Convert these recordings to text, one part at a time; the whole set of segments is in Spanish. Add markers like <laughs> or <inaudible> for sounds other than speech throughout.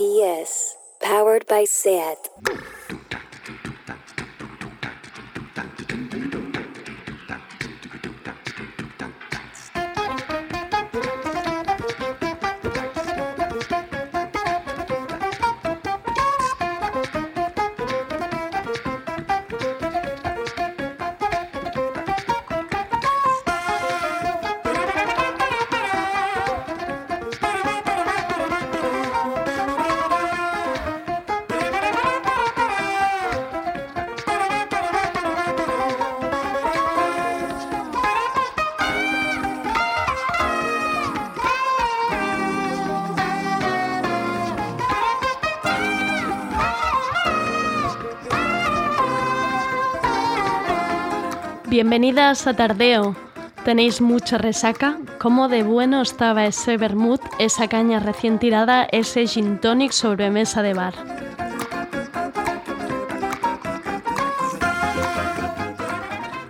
RPS, powered by SAT. Bienvenidas a Tardeo. ¿Tenéis mucha resaca? ¿Cómo de bueno estaba ese vermut, esa caña recién tirada, ese gin tonic sobre mesa de bar?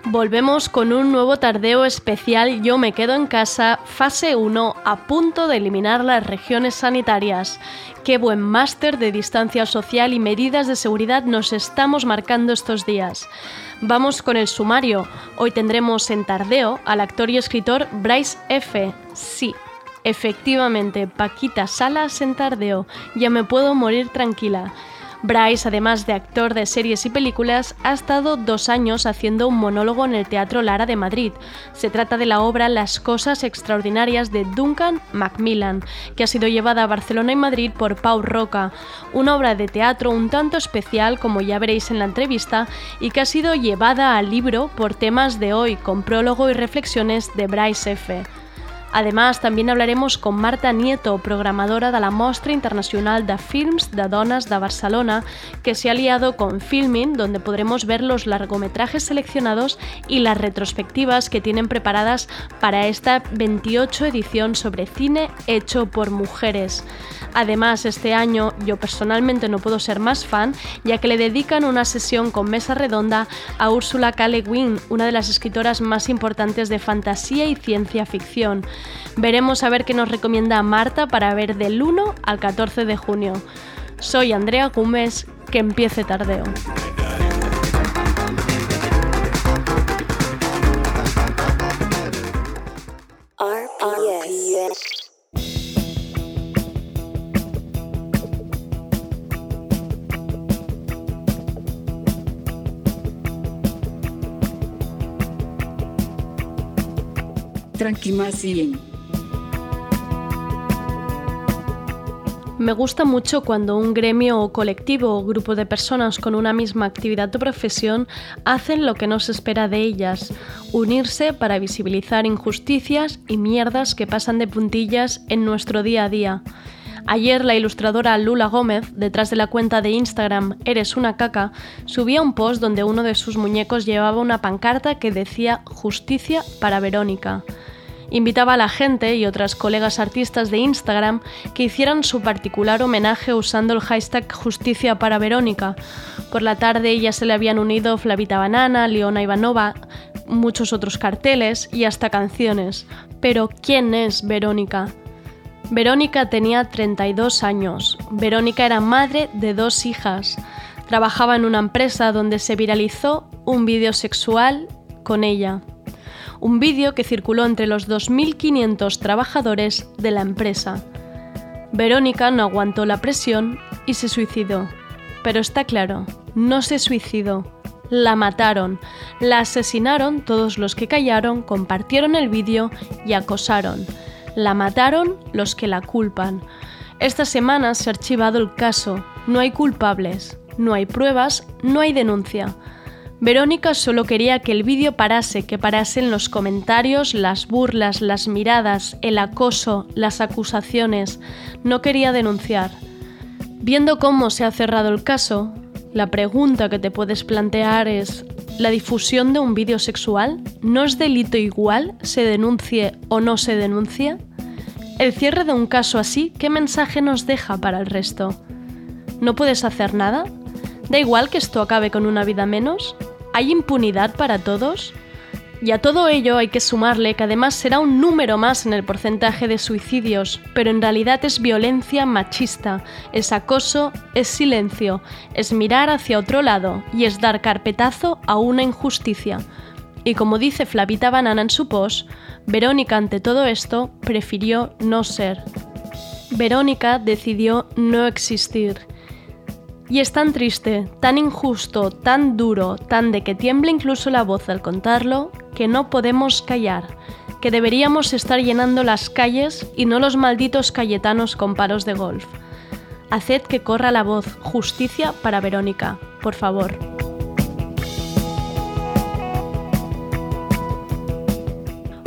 Volvemos con un nuevo tardeo especial Yo me quedo en casa, fase 1, a punto de eliminar las regiones sanitarias. Qué buen máster de distancia social y medidas de seguridad nos estamos marcando estos días. Vamos con el sumario. Hoy tendremos en tardeo al actor y escritor Bryce F. Sí, efectivamente, Paquita Salas en tardeo. Ya me puedo morir tranquila. Bryce, además de actor de series y películas, ha estado dos años haciendo un monólogo en el Teatro Lara de Madrid. Se trata de la obra Las cosas extraordinarias de Duncan Macmillan, que ha sido llevada a Barcelona y Madrid por Pau Roca, una obra de teatro un tanto especial, como ya veréis en la entrevista, y que ha sido llevada al libro por temas de hoy, con prólogo y reflexiones de Bryce F. Además, también hablaremos con Marta Nieto, programadora de la Mostra Internacional de Films de Donas de Barcelona, que se ha aliado con Filming, donde podremos ver los largometrajes seleccionados y las retrospectivas que tienen preparadas para esta 28 edición sobre cine hecho por mujeres. Además, este año yo personalmente no puedo ser más fan, ya que le dedican una sesión con mesa redonda a Ursula K. Le Guin, una de las escritoras más importantes de fantasía y ciencia ficción. Veremos a ver qué nos recomienda Marta para ver del 1 al 14 de junio. Soy Andrea Gómez, que empiece tardeo. Me gusta mucho cuando un gremio o colectivo o grupo de personas con una misma actividad o profesión hacen lo que no se espera de ellas, unirse para visibilizar injusticias y mierdas que pasan de puntillas en nuestro día a día. Ayer la ilustradora Lula Gómez, detrás de la cuenta de Instagram Eres una caca, subía un post donde uno de sus muñecos llevaba una pancarta que decía Justicia para Verónica invitaba a la gente y otras colegas artistas de Instagram que hicieran su particular homenaje usando el hashtag Justicia para Verónica. Por la tarde ya se le habían unido Flavita Banana, Leona Ivanova, muchos otros carteles y hasta canciones. Pero ¿quién es Verónica? Verónica tenía 32 años. Verónica era madre de dos hijas. Trabajaba en una empresa donde se viralizó un vídeo sexual con ella un vídeo que circuló entre los 2.500 trabajadores de la empresa. Verónica no aguantó la presión y se suicidó. Pero está claro, no se suicidó, la mataron, la asesinaron todos los que callaron, compartieron el vídeo y acosaron. La mataron los que la culpan. Esta semana se ha archivado el caso, no hay culpables, no hay pruebas, no hay denuncia. Verónica solo quería que el vídeo parase, que parasen los comentarios, las burlas, las miradas, el acoso, las acusaciones. No quería denunciar. Viendo cómo se ha cerrado el caso, la pregunta que te puedes plantear es, ¿la difusión de un vídeo sexual no es delito igual se denuncie o no se denuncie? El cierre de un caso así, ¿qué mensaje nos deja para el resto? ¿No puedes hacer nada? ¿Da igual que esto acabe con una vida menos? ¿Hay impunidad para todos? Y a todo ello hay que sumarle que además será un número más en el porcentaje de suicidios, pero en realidad es violencia machista, es acoso, es silencio, es mirar hacia otro lado y es dar carpetazo a una injusticia. Y como dice Flavita Banana en su post, Verónica ante todo esto prefirió no ser. Verónica decidió no existir. Y es tan triste, tan injusto, tan duro, tan de que tiembla incluso la voz al contarlo, que no podemos callar, que deberíamos estar llenando las calles y no los malditos cayetanos con paros de golf. Haced que corra la voz, justicia para Verónica, por favor.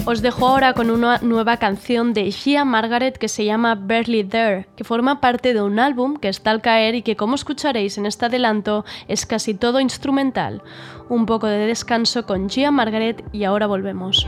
Os dejo ahora con una nueva canción de Gia Margaret que se llama Barely There, que forma parte de un álbum que está al caer y que como escucharéis en este adelanto es casi todo instrumental. Un poco de descanso con Gia Margaret y ahora volvemos.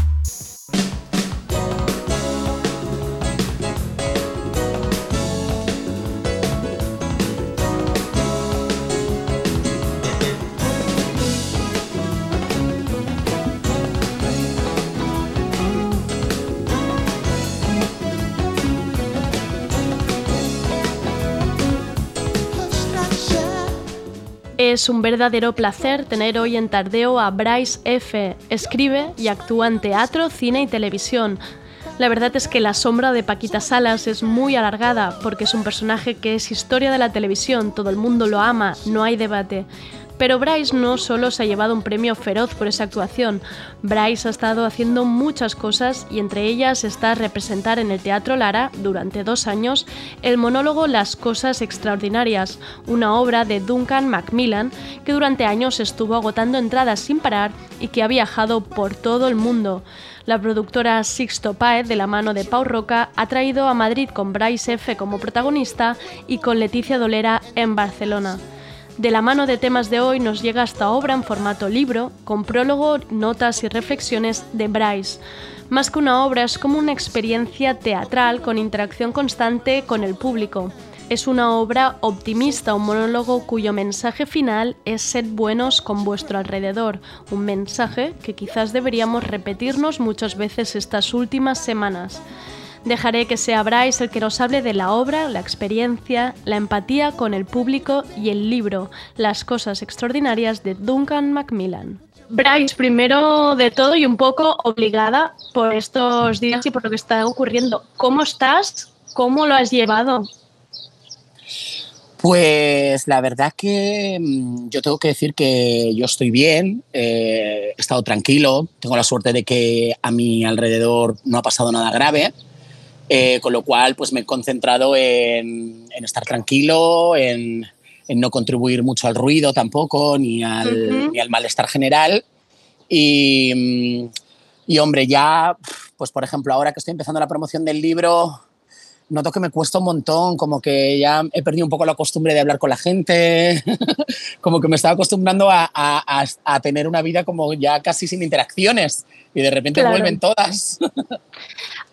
Es un verdadero placer tener hoy en Tardeo a Bryce F. Escribe y actúa en teatro, cine y televisión. La verdad es que la sombra de Paquita Salas es muy alargada porque es un personaje que es historia de la televisión, todo el mundo lo ama, no hay debate. Pero Bryce no solo se ha llevado un premio feroz por esa actuación, Bryce ha estado haciendo muchas cosas y entre ellas está representar en el Teatro Lara durante dos años el monólogo Las Cosas Extraordinarias, una obra de Duncan Macmillan que durante años estuvo agotando entradas sin parar y que ha viajado por todo el mundo. La productora Sixto Paez, de la mano de Pau Roca, ha traído a Madrid con Bryce F. como protagonista y con Leticia Dolera en Barcelona. De la mano de temas de hoy nos llega esta obra en formato libro, con prólogo, notas y reflexiones de Bryce. Más que una obra, es como una experiencia teatral con interacción constante con el público. Es una obra optimista, un monólogo cuyo mensaje final es sed buenos con vuestro alrededor, un mensaje que quizás deberíamos repetirnos muchas veces estas últimas semanas. Dejaré que sea Bryce el que nos hable de la obra, la experiencia, la empatía con el público y el libro, Las cosas extraordinarias de Duncan Macmillan. Bryce, primero de todo y un poco obligada por estos días y por lo que está ocurriendo. ¿Cómo estás? ¿Cómo lo has llevado? Pues la verdad que mm, yo tengo que decir que yo estoy bien, eh, he estado tranquilo, tengo la suerte de que a mi alrededor no ha pasado nada grave, eh, con lo cual pues me he concentrado en, estar tranquilo, en, no contribuir mucho al ruido tampoco, ni al, ni al malestar general. Y, y hombre, ya, pues por ejemplo, ahora que estoy empezando la promoción del libro, noto que me cuesta un montón, como que ya he perdido un poco la costumbre de hablar con la gente, <laughs> como que me estaba acostumbrando a, a, tener una vida como ya casi sin interacciones y de repente vuelven todas. <laughs>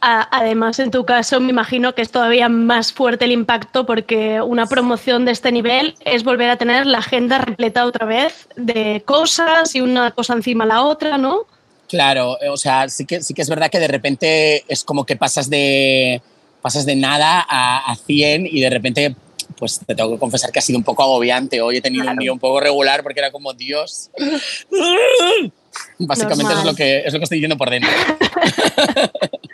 Además, en tu caso, me imagino que es todavía más fuerte el impacto porque una promoción de este nivel es volver a tener la agenda repleta otra vez de cosas y una cosa encima de la otra, ¿no? Claro, o sea, sí que, sí que es verdad que de repente es como que pasas de pasas de nada a, a 100 y de repente pues te tengo que confesar que ha sido un poco agobiante. Hoy he tenido un día un poco regular porque era como, Dios. <laughs> Básicamente es lo, que, es lo que estoy diciendo por dentro. <laughs>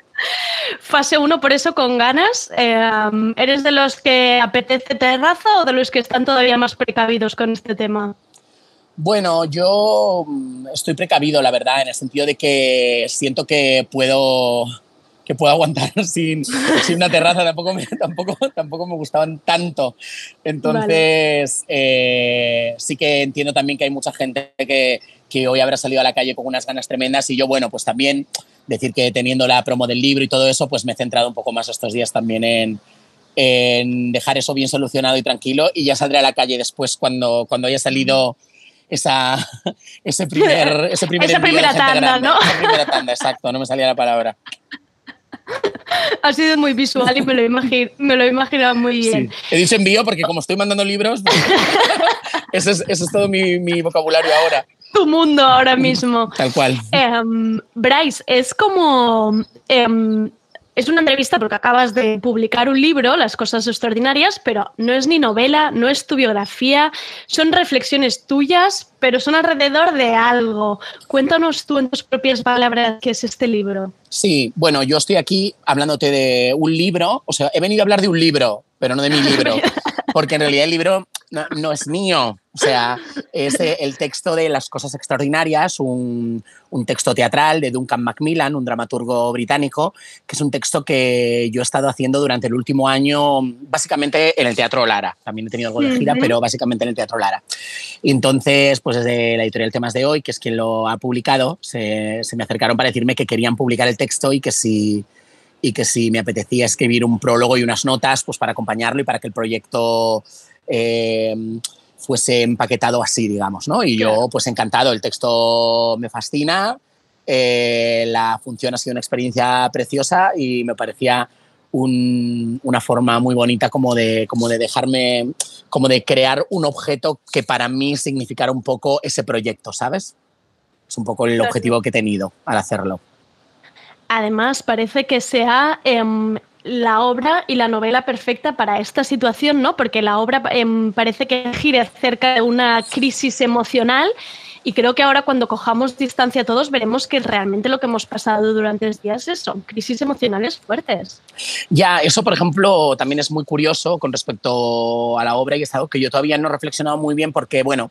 Fase 1, por eso con ganas. Eh, ¿Eres de los que apetece terraza o de los que están todavía más precavidos con este tema? Bueno, yo mm, estoy precavido, la verdad, en el sentido de que siento que puedo que puedo aguantar <laughs> sin, sin una terraza, tampoco me, <laughs> tampoco, tampoco me gustaban tanto. Entonces, eh, sí que entiendo también que hay mucha gente que, que, hoy habrá salido a la calle con unas ganas tremendas y yo, bueno, pues también decir que teniendo la promo del libro y todo eso, pues me he centrado un poco más estos días también en, en dejar eso bien solucionado y tranquilo y ya saldré a la calle después cuando, cuando haya salido esa, <laughs> ese primer, ese primer esa primera tanda, ¿no? Esa primera tanda, exacto, no me salía la palabra ha sido muy visual y me lo, he imaginado muy bien. He dicho envío porque como estoy mandando libros, <laughs> pues, eso, es, todo mi, vocabulario ahora. Tu mundo ahora mismo. Tal cual. Em, Bryce, es como... Em, es una entrevista porque acabas de publicar un libro, Las cosas extraordinarias, pero no es ni novela, no es tu biografía, son reflexiones tuyas, pero son alrededor de algo. Cuéntanos tú en tus propias palabras qué es este libro. Sí, bueno, yo estoy aquí hablándote de un libro, o sea, he venido a hablar de un libro, pero no de mi <laughs> libro, porque en realidad el libro no, es mío. O sea, es el texto de Las Cosas Extraordinarias, un, un, texto teatral de Duncan Macmillan, un dramaturgo británico, que es un texto que yo he estado haciendo durante el último año, básicamente en el Teatro Lara. También he tenido algo de gira, pero básicamente en el Teatro Lara. Entonces, pues desde la editorial Temas de Hoy, que es quien lo ha publicado, se, se me acercaron para decirme que querían publicar el texto y que si y que si me apetecía escribir un prólogo y unas notas pues para acompañarlo y para que el proyecto eh, fuese empaquetado así, digamos, ¿no? Y yo, pues encantado, el texto me fascina, eh, la función ha sido una experiencia preciosa y me parecía una forma muy bonita como de, como de dejarme, como de crear un objeto que para mí significara un poco ese proyecto, ¿sabes? Es un poco el objetivo que he tenido al hacerlo. Además, parece que sea em, la obra y la novela perfecta para esta situación, ¿no? Porque la obra em, parece que gira cerca de una crisis emocional y creo que ahora cuando cojamos distancia todos veremos que realmente lo que hemos pasado durante estos días son crisis emocionales fuertes. Ya, eso por ejemplo también es muy curioso con respecto a la obra y es algo que yo todavía no he reflexionado muy bien porque, bueno,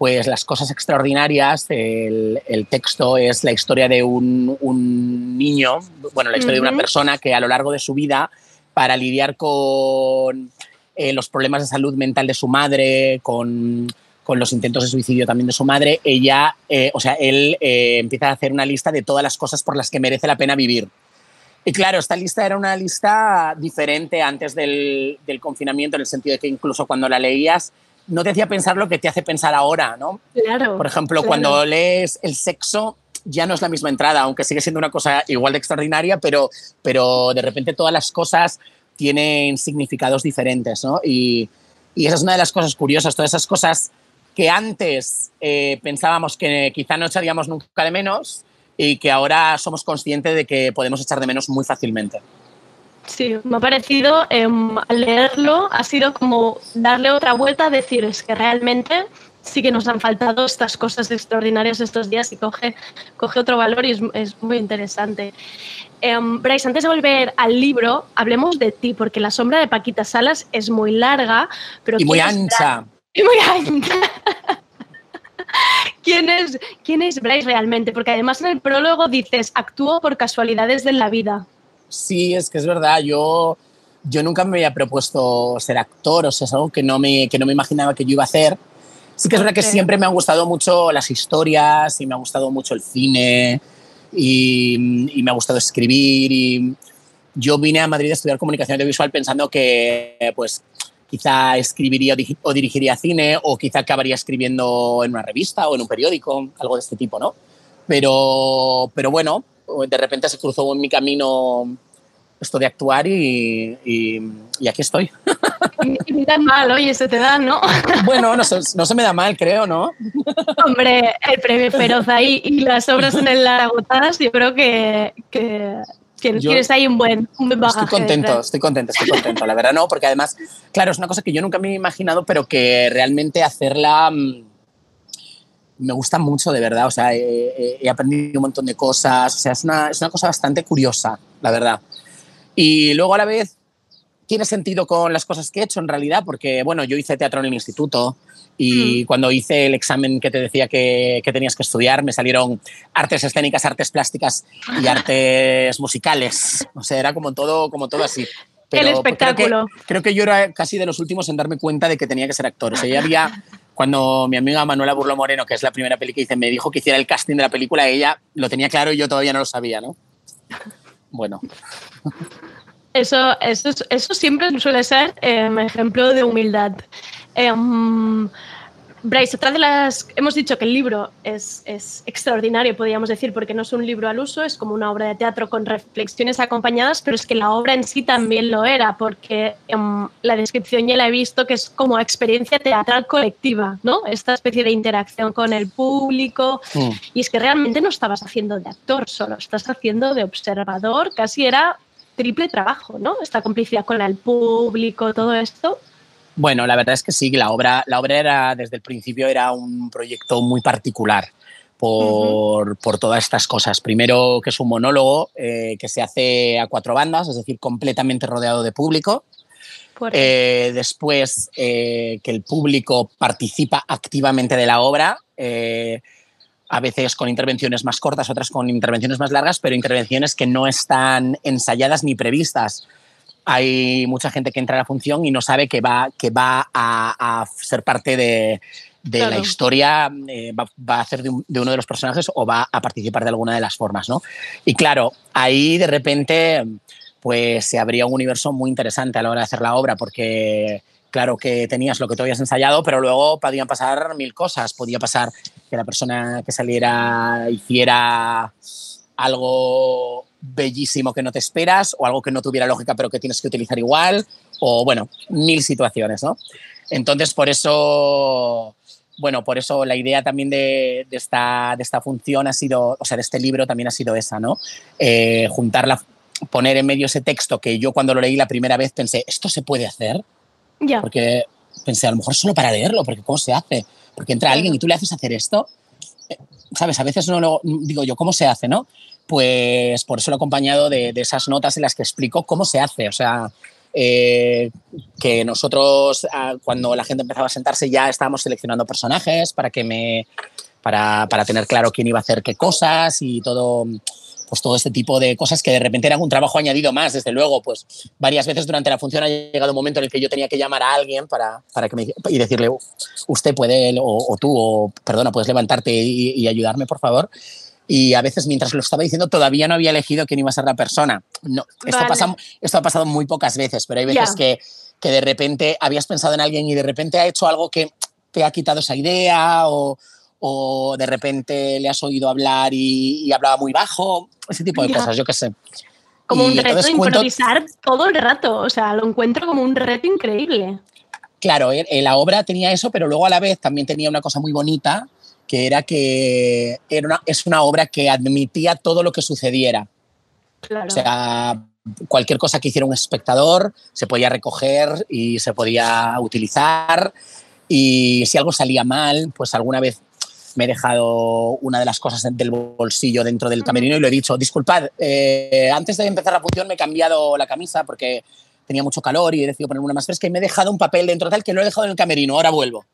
pues las cosas extraordinarias, el, texto es la historia de un, niño, bueno, la historia de una persona que a lo largo de su vida, para lidiar con eh, los problemas de salud mental de su madre, con, los intentos de suicidio también de su madre, ella, eh, o sea, él eh, empieza a hacer una lista de todas las cosas por las que merece la pena vivir. Y claro, esta lista era una lista diferente antes del, del confinamiento, en el sentido de que incluso cuando la leías, no te hacía pensar lo que te hace pensar ahora, ¿no? Claro. Por ejemplo, cuando lees el sexo, ya no es la misma entrada, aunque sigue siendo una cosa igual de extraordinaria, pero, pero de repente todas las cosas tienen significados diferentes, ¿no? Y, y esa es una de las cosas curiosas, todas esas cosas que antes eh, pensábamos que quizá no echaríamos nunca de menos y que ahora somos conscientes de que podemos echar de menos muy fácilmente. Sí, me ha parecido, em, al leerlo, ha sido como darle otra vuelta, a decir, es que realmente sí que nos han faltado estas cosas extraordinarias estos días y coge, coge otro valor y es, es muy interesante. Um, Bryce, antes de volver al libro, hablemos de ti, porque la sombra de Paquita Salas es muy larga, pero y muy ancha. Y muy ancha. <laughs> ¿Quién es, ¿Quién es Bryce realmente? Porque además en el prólogo dices, actúo por casualidades de la vida. Sí, es que es verdad, yo, yo nunca me había propuesto ser actor, o sea, es algo que no me, que no me imaginaba que yo iba a hacer. Sí que es verdad que siempre me han gustado mucho las historias y me ha gustado mucho el cine y, me ha gustado escribir y yo vine a Madrid a estudiar comunicación audiovisual pensando que pues quizá escribiría o dirigiría cine o quizá acabaría escribiendo en una revista o en un periódico, algo de este tipo, ¿no? Pero, pero bueno, de repente se cruzó en mi camino esto de actuar y, y, aquí estoy. Y me da mal, oye, se te da, ¿no? <laughs> Bueno, no, no, se me da mal, creo, ¿no? Hombre, el premio Feroz ahí y las obras en el agotadas, yo creo que, que tienes ahí un buen, un buen bagaje. Estoy contento, estoy contento, estoy contento. La verdad no, porque además, claro, es una cosa que yo nunca me he imaginado, pero que realmente hacerla mm, me gusta mucho, de verdad. O sea, he, aprendido un montón de cosas. O sea, es una, es una cosa bastante curiosa, la verdad. Y luego a la vez tiene sentido con las cosas que he hecho en realidad, porque bueno, yo hice teatro en el instituto y mm. cuando hice el examen que te decía que, que, tenías que estudiar, me salieron artes escénicas, artes plásticas y <laughs> artes musicales. O sea, era como todo, como todo así. el espectáculo. Creo que, yo era casi de los últimos en darme cuenta de que tenía que ser actor. O sea, ya había, cuando mi amiga Manuela Burlo Moreno, que es la primera peli que hice, me dijo que hiciera el casting de la película, ella lo tenía claro y yo todavía no lo sabía, ¿no? Bueno. Eso, eso, eso siempre suele ser em, ejemplo de humildad. Eh, Bryce, otra de las. Hemos dicho que el libro es, es, extraordinario, podríamos decir, porque no es un libro al uso, es como una obra de teatro con reflexiones acompañadas, pero es que la obra en sí también lo era, porque en la descripción ya la he visto que es como experiencia teatral colectiva, ¿no? Esta especie de interacción con el público. Mm. Y es que realmente no estabas haciendo de actor solo, estás haciendo de observador, casi era triple trabajo, ¿no? Esta complicidad con el público, todo esto. Bueno, la verdad es que sí, la obra, la obra era, desde el principio era un proyecto muy particular por, por todas estas cosas. Primero, que es un monólogo eh, que se hace a cuatro bandas, es decir, completamente rodeado de público. Eh, después, eh, que el público participa activamente de la obra, a veces con intervenciones más cortas, otras con intervenciones más largas, pero intervenciones que no están ensayadas ni previstas hay mucha gente que entra a la función y no sabe que va, que va a, ser parte de, la historia, eh, va, a ser de, uno de los personajes o va a participar de alguna de las formas, ¿no? Y claro, ahí de repente pues se abría un universo muy interesante a la hora de hacer la obra porque claro que tenías lo que tú habías ensayado, pero luego podían pasar mil cosas. Podía pasar que la persona que saliera hiciera algo bellísimo que no te esperas o algo que no tuviera lógica pero que tienes que utilizar igual o bueno, mil situaciones, ¿no? Entonces, por eso, bueno, por eso la idea también de, esta, de esta función ha sido, o sea, de este libro también ha sido esa, ¿no? Eh, juntarla, poner en medio ese texto que yo cuando lo leí la primera vez pensé, ¿esto se puede hacer? Ya. Porque pensé, a lo mejor solo para leerlo, porque ¿cómo se hace? Porque entra alguien y tú le haces hacer esto. Eh, ¿Sabes? A veces no lo digo yo, ¿cómo se hace, no? Pues por eso lo he acompañado de, esas notas en las que explico cómo se hace. O sea, eh, que nosotros ah, cuando la gente empezaba a sentarse ya estábamos seleccionando personajes para que me para, para, tener claro quién iba a hacer qué cosas y todo pues todo este tipo de cosas que de repente eran un trabajo añadido más desde luego pues varias veces durante la función ha llegado un momento en el que yo tenía que llamar a alguien para, para que me, y decirle usted puede o, tú o perdona puedes levantarte y ayudarme por favor y a veces mientras lo estaba diciendo todavía no había elegido quién iba a ser la persona. No, esto, pasa, esto ha pasado muy pocas veces, pero hay veces que, que de repente habías pensado en alguien y de repente ha hecho algo que te ha quitado esa idea o, o de repente le has oído hablar y, hablaba muy bajo, ese tipo de cosas, yo qué sé. Como un Y reto entonces cuento- improvisar todo el rato. O sea, lo encuentro como un reto increíble. Claro, eh, eh, la obra tenía eso, pero luego a la vez también tenía una cosa muy bonita, que era que era una- es una obra que admitía todo lo que sucediera. Claro. O sea, cualquier cosa que hiciera un espectador se podía recoger y se podía utilizar. Y si algo salía mal, pues alguna vez me he dejado una de las cosas del bolsillo dentro del camerino y lo he dicho, disculpad, eh, antes de empezar la función me he cambiado la camisa porque tenía mucho calor y he decidido ponerme una más fresca y me he dejado un papel dentro tal que lo he dejado en el camerino, ahora vuelvo.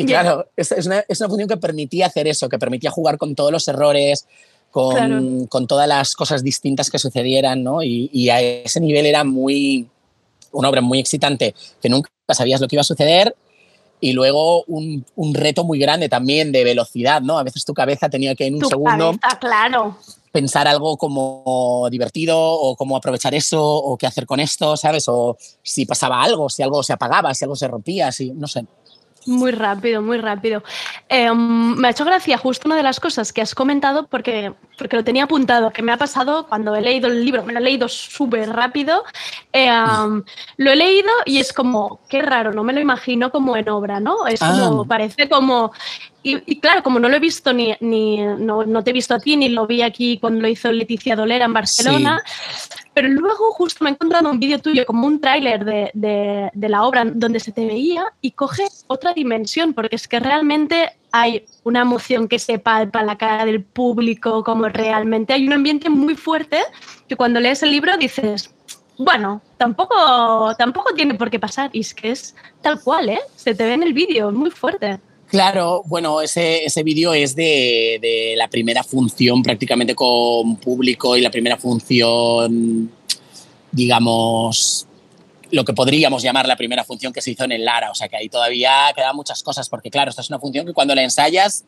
Y claro, es, es una, es una función que permitía hacer eso, que permitía jugar con todos los errores, con, Claro. con todas las cosas distintas que sucedieran, ¿no? Y, y a ese nivel era muy, una obra muy excitante, que nunca sabías lo que iba a suceder y luego un, un reto muy grande también de velocidad, ¿no? A veces tu cabeza tenía que en un Tu segundo cabeza, claro. pensar algo como divertido o cómo aprovechar eso o qué hacer con esto, ¿sabes? O si pasaba algo, si algo se apagaba, si algo se rompía, si, no sé. Muy rápido, muy rápido. Eh, me ha hecho gracia justo una de las cosas que has comentado porque, porque lo tenía apuntado, que me ha pasado cuando he leído el libro, me lo he leído súper rápido. eh, um, lo he leído y es como, qué raro, no me lo imagino como en obra, ¿no? Es como, Ah. parece como... Y, y claro, como no lo he visto ni, ni no, no te he visto a ti, ni lo vi aquí cuando lo hizo Leticia Dolera en Barcelona, pero luego justo me he encontrado un vídeo tuyo, como un tráiler de, de- de la obra donde se te veía y coge otra dimensión, porque es que realmente hay una emoción que se palpa en la cara del público, como realmente hay un ambiente muy fuerte que cuando lees el libro dices, bueno, tampoco, tampoco tiene por qué pasar, y es que es tal cual, ¿eh? Se te ve en el vídeo, muy fuerte. Claro, bueno, ese, ese vídeo es de, de la primera función prácticamente con público y la primera función, digamos, lo que podríamos llamar la primera función que se hizo en el Lara. O sea que ahí todavía quedan muchas cosas, porque claro, esta es una función que cuando la ensayas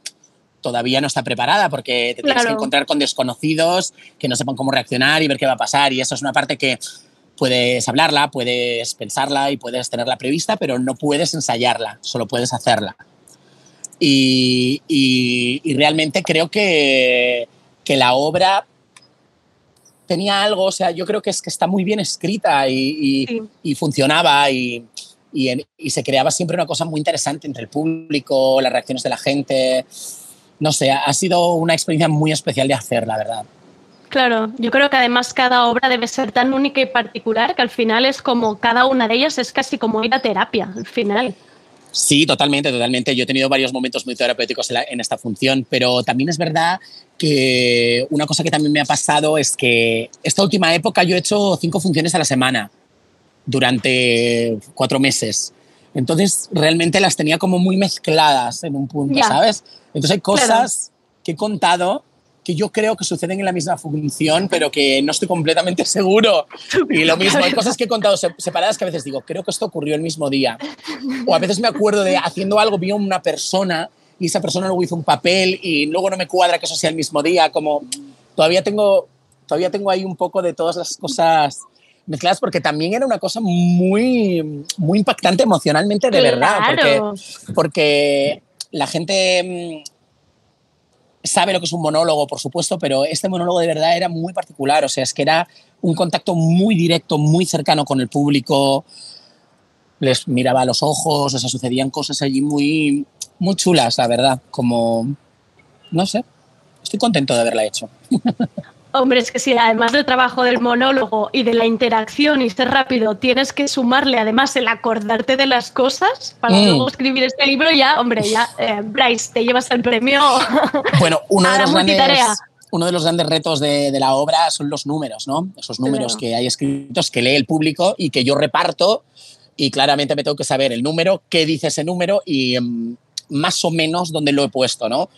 todavía no está preparada, porque te tienes que encontrar con desconocidos que no sepan cómo reaccionar y ver qué va a pasar. Y eso es una parte que puedes hablarla, puedes pensarla y puedes tenerla prevista, pero no puedes ensayarla, solo puedes hacerla. Y, y- y realmente creo que, que la obra tenía algo, o sea, yo creo que es que está muy bien escrita y, y- Sí. y funcionaba y, y en- y se creaba siempre una cosa muy interesante entre el público, las reacciones de la gente. No sé, ha sido una experiencia muy especial de hacer, la verdad. Claro, yo creo que además cada obra debe ser tan única y particular que al final es como cada una de ellas es casi como ir a terapia, al final. Sí, totalmente, totalmente. Yo he tenido varios momentos muy terapéuticos en, la- en esta función, pero también es verdad que una cosa que también me ha pasado es que esta última época yo he hecho cinco funciones a la semana durante cuatro meses. Entonces, realmente las tenía como muy mezcladas en un punto. ¿sabes? Entonces, hay Claro. cosas que he contado que yo creo que suceden en la misma función, pero que no estoy completamente <laughs> seguro. Y lo mismo, hay cosas que he contado se- separadas que a veces digo, creo que esto ocurrió el mismo día. O a veces me acuerdo de haciendo algo, vi a una persona y esa persona luego hizo un papel y luego no me cuadra que eso sea el mismo día. Como todavía tengo, todavía tengo ahí un poco de todas las cosas mezcladas porque también era una cosa muy, muy impactante emocionalmente de verdad. Claro. Porque, porque la gente mm, sabe lo que es un monólogo, por supuesto, pero este monólogo de verdad era muy particular. O sea, es que era un contacto muy directo, muy cercano con el público. Les miraba a los ojos, o sea, sucedían cosas allí muy, muy chulas, la verdad. Como, no sé, estoy contento de haberla hecho. <laughs> Hombre, es que si además del trabajo del monólogo y de la interacción y ser rápido, tienes que sumarle además el acordarte de las cosas para Mm. luego escribir este libro, ya, hombre, ya, eh, Bryce, te llevas el premio. <laughs> Bueno, uno de los grandes, multitarea. uno de los grandes retos de, de la obra son los números, ¿no? Esos números Claro. que hay escritos, que lee el público y que yo reparto y claramente me tengo que saber el número, qué dice ese número y mm, más o menos dónde lo he puesto, ¿no?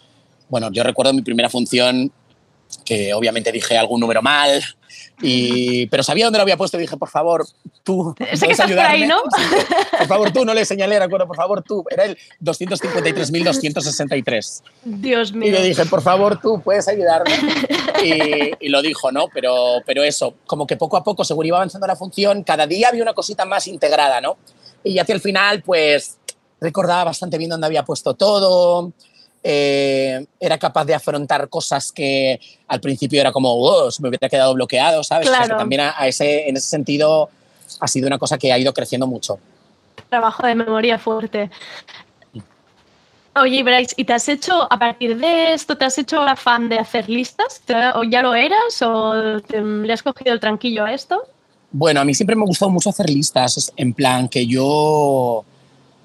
Bueno, yo recuerdo mi primera función que obviamente dije algún número mal, y, pero sabía dónde lo había puesto y dije, por favor, tú, Sé que ¿puedes estás por ahí? ¿no? <laughs> Por favor, tú, no le señalé, recuerdo, por favor, tú. Era el 253.263. Dios Y mío. le dije, por favor, tú puedes ayudarme. Y, y lo dijo, ¿no? Pero, pero eso, como que poco a poco, según iba avanzando la función, cada día había una cosita más integrada, ¿no? Y hacia el final, pues recordaba bastante bien dónde había puesto todo. Eh, era capaz de afrontar cosas que al principio era como, oh, se me hubiera quedado bloqueado, ¿sabes? Claro. también a, ese, en ese sentido ha sido una cosa que ha ido creciendo mucho. Trabajo de memoria fuerte. Oye, Bryce, ¿y te has hecho, a partir de esto, te has hecho ahora fan de hacer listas? ¿O ya lo eras? ¿O te, le has cogido el tranquillo a esto? Bueno, a mí siempre me ha gustado mucho hacer listas, en plan que yo,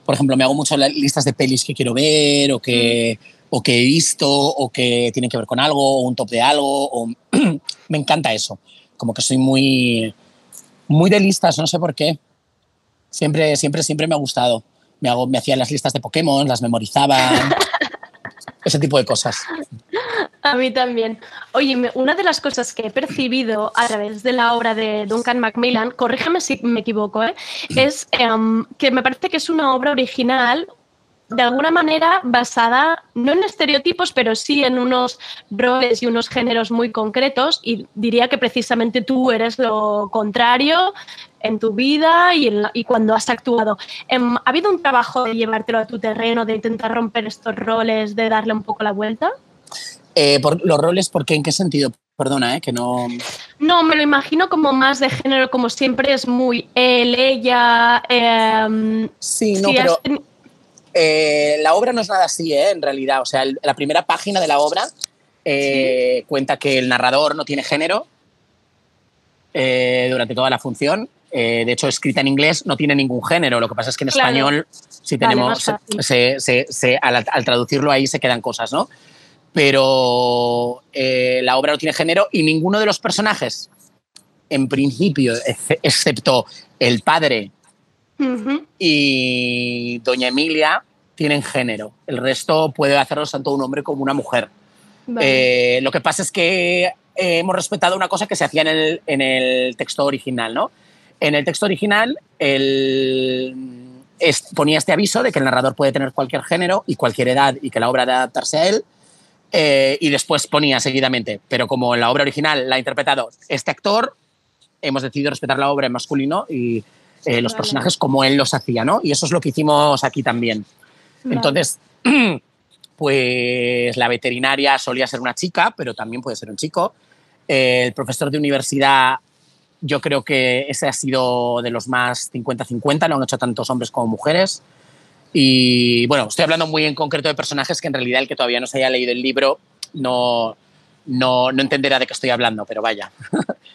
por ejemplo, me hago muchas listas de pelis que quiero ver o que, o que he visto o que tienen que ver con algo o un top de algo. O <clears throat> me encanta eso, como que soy muy, muy de listas, no sé por qué. Siempre, siempre, siempre me ha gustado me, hago, me hacía las listas de Pokémon, las memorizaba, <laughs> ese tipo de cosas. A mí también. Oye, una de las cosas que he percibido a través de la obra de Duncan Macmillan, corrígeme si me equivoco, ¿eh? es um, que me parece que es una obra original de alguna manera basada no en estereotipos, pero sí en unos roles y unos géneros muy concretos y diría que precisamente tú eres lo contrario en tu vida y, en y cuando has actuado. Em, ¿Ha habido un trabajo de llevártelo a tu terreno, de intentar romper estos roles, de darle un poco la vuelta? Eh, por los roles, ¿por qué? ¿En qué sentido? Perdona, ¿eh? que no... No, me lo imagino como más de género, como siempre es muy él, ella... Eh, sí, no, si pero... Eh, la obra no es nada así, ¿eh? en realidad. O sea, el, la primera página de la obra eh, ¿Sí? cuenta que el narrador no tiene género eh, durante toda la función. de hecho, escrita en inglés no tiene ningún género. Lo que pasa es que en claro. español sí tenemos. Vale, se, se, se, al, al, traducirlo ahí se quedan cosas, ¿no? Pero la obra no tiene género y ninguno de los personajes, en principio, excepto el padre Uh -huh. y Doña Emilia tienen género. El resto puede hacerlo tanto un hombre como una mujer. Vale. Eh, lo que pasa es que eh, hemos respetado una cosa que se hacía en el, en el texto original, ¿no? En el texto original el, es, ponía este aviso de que el narrador puede tener cualquier género y cualquier edad y que la obra debe adaptarse a él. Eh, y después ponía seguidamente, pero como en la obra original la ha interpretado este actor, hemos decidido respetar la obra en masculino y eh, los vale. personajes como él los hacía, ¿no? Y eso es lo que hicimos aquí también. Vale. Entonces, <clears throat> pues la veterinaria solía ser una chica, pero también puede ser un chico. Eh, el profesor de universidad, yo creo que ese ha sido de los más 50-50, lo han hecho tantos hombres como mujeres. Y bueno, estoy hablando muy en concreto de personajes que en realidad el que todavía no se haya leído el libro no, no, no entenderá de qué estoy hablando, pero vaya.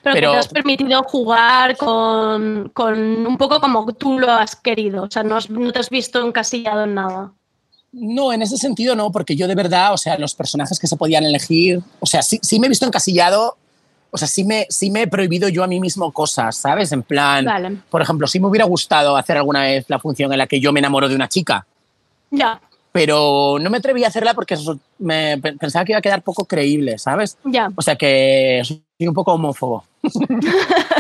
Pero, pero te has permitido jugar con, con, un poco como tú lo has querido, o sea, no, has, no te has visto encasillado en nada. No, en ese sentido no, porque yo de verdad, o sea, los personajes que se podían elegir, o sea, sí, sí me he visto encasillado, o sea, sí me, sí me he prohibido yo a mí mismo cosas, ¿sabes? En plan, vale. por ejemplo, sí me hubiera gustado hacer alguna vez la función en la que yo me enamoro de una chica. Ya pero no me atreví a hacerla porque me pensaba que iba a quedar poco creíble, ¿sabes? Ya. O sea que soy un poco homófobo. <laughs>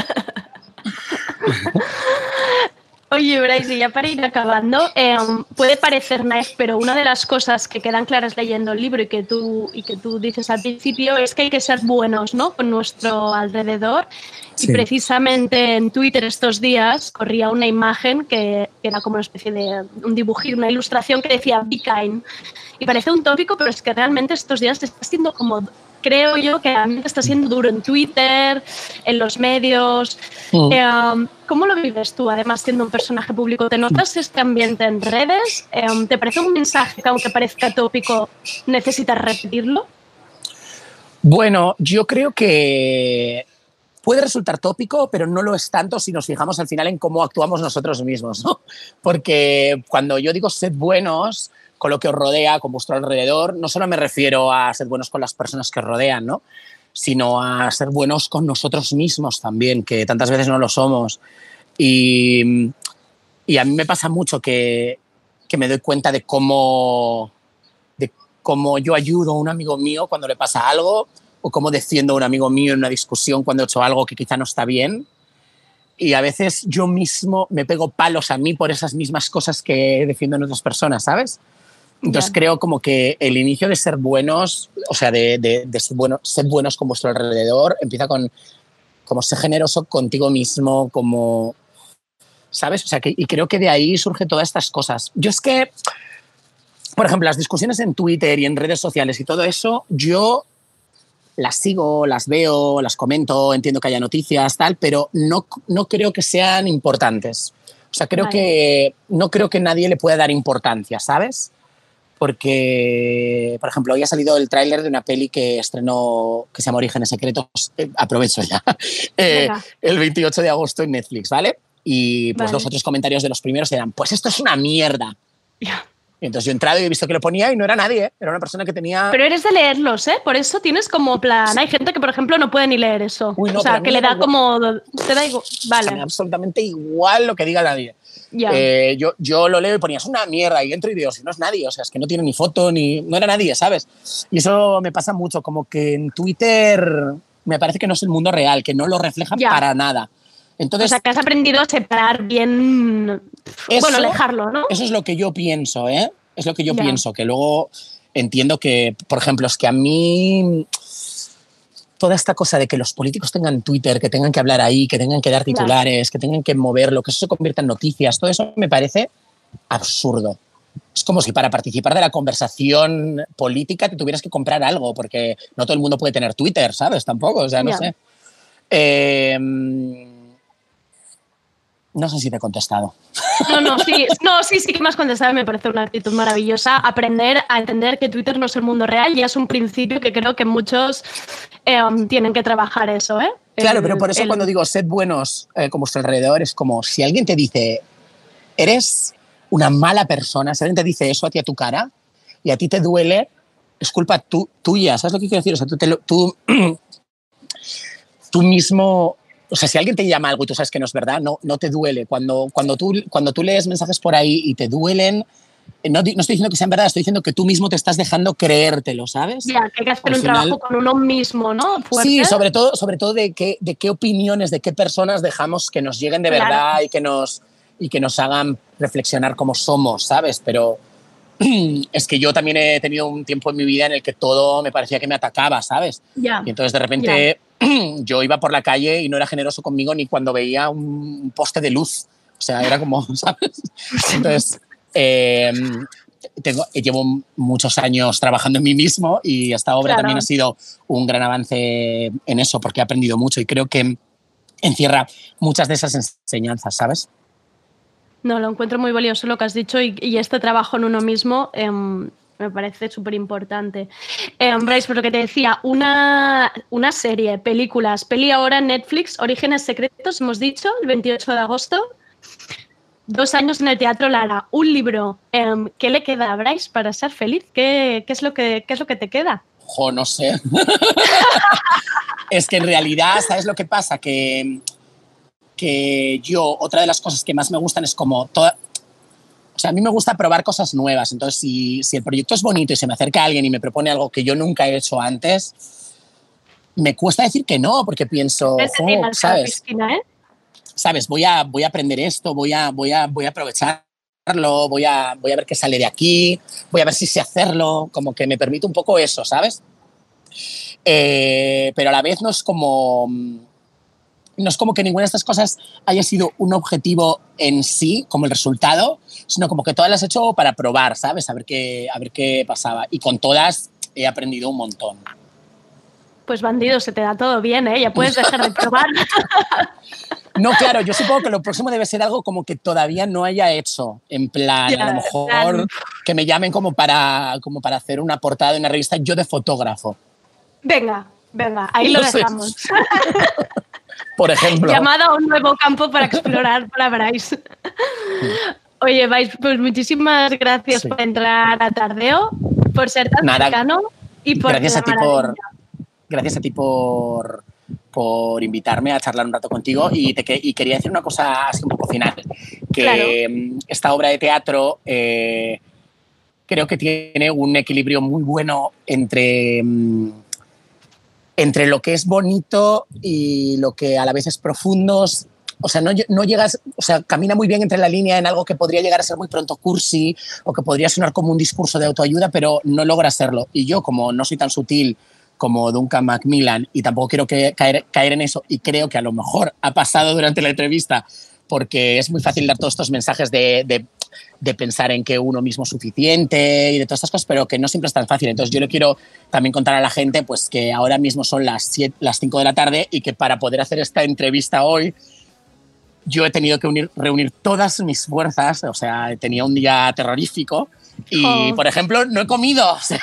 Oye, Bryce, ya para ir acabando, eh, puede parecer nice, pero una de las cosas que quedan claras leyendo el libro y que, tú, y que tú dices al principio es que hay que ser buenos ¿no? con nuestro alrededor. Sí. Y precisamente en Twitter estos días corría una imagen que, que era como una especie de un dibujito, una ilustración que decía Be kind. Y parece un tópico, pero es que realmente estos días está siendo como creo yo que mí está siendo duro en Twitter, en los medios. Mm. Eh, ¿Cómo lo vives tú, además, siendo un personaje público? ¿Te notas este ambiente en redes? Eh, ¿Te parece un mensaje que, aunque parezca tópico, necesitas repetirlo? Bueno, yo creo que puede resultar tópico, pero no lo es tanto si nos fijamos al final en cómo actuamos nosotros mismos, ¿no? Porque cuando yo digo sed buenos, con lo que os rodea, con vuestro alrededor, no solo me refiero a ser buenos con las personas que os rodean, ¿no? sino a ser buenos con nosotros mismos también, que tantas veces no lo somos. Y, y a mí me pasa mucho que, que, me doy cuenta de cómo, de cómo yo ayudo a un amigo mío cuando le pasa algo, o cómo defiendo a un amigo mío en una discusión cuando he hecho algo que quizá no está bien. Y a veces yo mismo me pego palos a mí por esas mismas cosas que defiendo en otras personas, ¿sabes? Entonces yeah. creo como que el inicio de ser buenos, o sea, de, de, de ser, bueno, ser, buenos con vuestro alrededor, empieza con como ser generoso contigo mismo, como, ¿sabes? O sea, que, y creo que de ahí surgen todas estas cosas. Yo es que por ejemplo, las discusiones en Twitter y en redes sociales y todo eso, yo las sigo, las veo, las comento, entiendo que haya noticias, tal, pero no, no creo que sean importantes. O sea, creo Vale. que no creo que nadie le pueda dar importancia, ¿sabes? Porque, por ejemplo, hoy ha salido el tráiler de una peli que estrenó, que se llama Orígenes Secretos, eh, aprovecho ya, <laughs> eh, el 28 de agosto en Netflix, ¿vale? Y pues Vale. los otros comentarios de los primeros eran, pues esto es una mierda. Ya. Y entonces yo he entrado y he visto que lo ponía y no era nadie, ¿eh? era una persona que tenía... Pero eres de leerlos, ¿eh? Por eso tienes como plan. Hay gente que, por ejemplo, no puede ni leer eso. Uy, no, o sea, que le da da como. Te da igual. Vale. absolutamente igual lo que diga nadie. Eh, yo, yo lo leo y ponía, es una mierda, y entro y digo, si no es nadie, o sea, es que no tiene ni foto, ni no era nadie, ¿sabes? Y eso me pasa mucho, como que en Twitter me parece que no es el mundo real, que no lo refleja para nada. o Entonces, sea, que has aprendido a separar bien. Eso- bueno, alejarlo, ¿no? eso es lo que yo pienso, ¿eh? Es lo que yo pienso, que luego entiendo que, por ejemplo, es que a mí toda esta cosa de que los políticos tengan Twitter, que tengan que hablar ahí, que tengan que dar titulares, que tengan que moverlo, que eso se convierta en noticias, todo eso me parece absurdo. Es como si para participar de la conversación política te tuvieras que comprar algo, porque no todo el mundo puede tener Twitter, ¿sabes? Tampoco, o sea, no sé. Eh, no sé si te he contestado. No, no, sí, no, sí, sí que me has contestado. Me parece una actitud maravillosa. Aprender a entender que Twitter no es el mundo real ya es un principio que creo que muchos eh, tienen que trabajar eso, ¿eh? Claro, El- pero por eso el- cuando digo sed buenos eh, con vuestro alrededor, es como si alguien te dice, eres una mala persona, si alguien te dice eso a ti a tu cara y a ti te duele, es culpa tu- tuya, ¿sabes lo que quiero decir? O sea, tú, te lo- tú, <clears throat> tú mismo, o sea, si alguien te llama algo y tú sabes que no es verdad, no, no te duele. Cuando, cuando, tú, cuando tú lees mensajes por ahí y te duelen, eh, no, no estoy diciendo que sean verdad, estoy diciendo que tú mismo te estás dejando creértelo, ¿sabes? Ya, que hay que hacer Al un final- trabajo con uno mismo, ¿no? Fuerte. Sí, sobre todo, sobre todo de, qué, de qué opiniones, de qué personas dejamos que nos lleguen de Claro. verdad y que, nos, y que nos hagan reflexionar como somos, ¿sabes? Pero <clears throat> es que yo también he tenido un tiempo en mi vida en el que todo me parecía que me atacaba, ¿sabes? Ya. Y entonces de repente <clears throat> yo iba por la calle y no era generoso conmigo ni cuando veía un poste de luz. O sea, era como, <laughs> ¿sabes? Entonces, eh, tengo, llevo muchos años trabajando en mí mismo y esta obra Claro. también ha sido un gran avance en eso porque he aprendido mucho y creo que encierra muchas de esas enseñanzas, ¿sabes? No, lo encuentro muy valioso lo que has dicho y, y este trabajo en uno mismo em, me parece súper importante. Bryce, por lo que te decía, una, una serie, películas, peli ahora en Netflix, Orígenes Secretos, hemos dicho, el 28 de agosto. Dos años en el Teatro Lara, un libro. Em, ¿Qué le queda a Bryce para ser feliz? ¿Qué, qué es, lo que, qué es lo que te queda? Jo, no sé. <laughs> es que en realidad, ¿sabes lo que pasa? Que, que yo, otra de las cosas que más me gustan es como toda... O sea, a mí me gusta probar cosas nuevas. Entonces, si, si el proyecto es bonito y se me acerca alguien y me propone algo que yo nunca he hecho antes, me cuesta decir que no, porque pienso, la ¿sabes? ¿eh? ¿Sabes? Voy a, voy a aprender esto, voy a, voy a, voy a aprovecharlo, voy a, voy a ver qué sale de aquí, voy a ver si sé hacerlo, como que me permite un poco eso, ¿sabes? Eh, pero a la vez no es como no es como que ninguna de estas cosas haya sido un objetivo en sí, como el resultado, sino como que todas las he hecho para probar, ¿sabes? A ver qué, a ver qué pasaba. Y con todas he aprendido un montón. Pues bandido, se te da todo bien, ¿eh? Ya puedes dejar de probar. <laughs> No, claro, yo supongo que lo próximo debe ser algo como que todavía no haya hecho. En plan, a lo mejor plan. que me llamen como para, como para hacer una portada de una revista, yo de fotógrafo, Venga, venga, ahí lo sé. dejamos. <laughs> por ejemplo. Llamada a un nuevo campo para explorar <laughs> para Bryce. Oye, Bryce, pues muchísimas gracias Sí. por entrar a Tardeo, por ser tan Nada. cercano y por gracias a ti por gracias a ti por por invitarme a charlar un rato contigo y, te, y quería decir una cosa así un poco final que Claro. esta obra de teatro eh, creo que tiene un equilibrio muy bueno entre mm, entre lo que es bonito y lo que a la vez es profundo o sea, no, lle- no llegas, o sea, camina muy bien entre la línea en algo que podría llegar a ser muy pronto cursi o que podría sonar como un discurso de autoayuda, pero no logra serlo. Y yo, como no soy tan sutil como Duncan Macmillan y tampoco quiero que, caer, caer en eso, y creo que a lo mejor ha pasado durante la entrevista, porque es muy fácil dar todos estos mensajes de de pensar en que uno mismo es suficiente y de todas estas cosas, pero que no siempre es tan fácil. Entonces yo le quiero también contar a la gente pues que ahora mismo son las, las 5 de la tarde y que para poder hacer esta entrevista hoy yo he tenido que unir, reunir todas mis fuerzas, o sea, tenía un día terrorífico y, Oh. por ejemplo, no he comido. <laughs> O sea,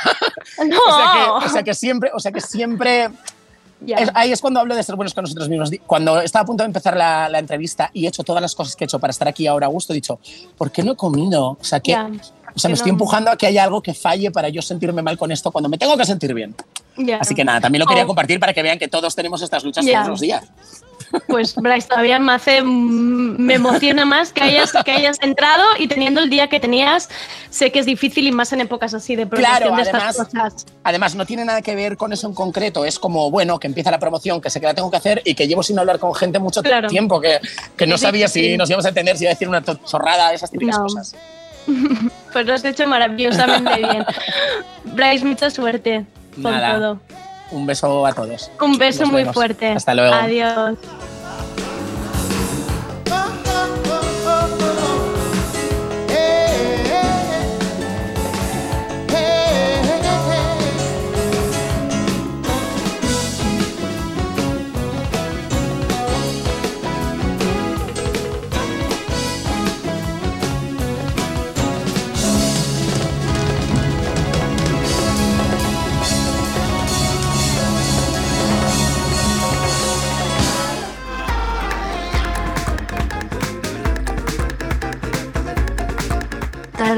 No. o sea que, o sea que siempre, o sea que siempre Es- ahí es cuando hablo de ser buenos con nosotros mismos. Cuando estaba a punto de empezar la, la entrevista y he hecho todas las cosas que he hecho para estar aquí ahora a gusto, he dicho, ¿por qué no he comido? O sea, que, o sea me estoy empujando a que haya algo que falle para yo sentirme mal con esto cuando me tengo que sentir bien. Así que nada, también lo quería Oh. compartir para que vean que todos tenemos estas luchas todos los días. Pues Bryce, todavía me hace, mm, me emociona más que hayas, que hayas entrado y teniendo el día que tenías, sé que es difícil y más en épocas así de promoción Claro, de además- estas cosas. Además, no tiene nada que ver con eso en concreto. Es como, bueno, que empieza la promoción, que sé que la tengo que hacer y que llevo sin hablar con gente mucho Claro. tiempo, que, que no sabía si nos íbamos a entender, si iba a decir una chorrada, esas típicas No. cosas. <laughs> Pues lo has hecho maravillosamente bien. <laughs> Bryce, mucha suerte con todo. Un beso a todos. Un beso Nos muy vemos. fuerte. Hasta luego. Adiós.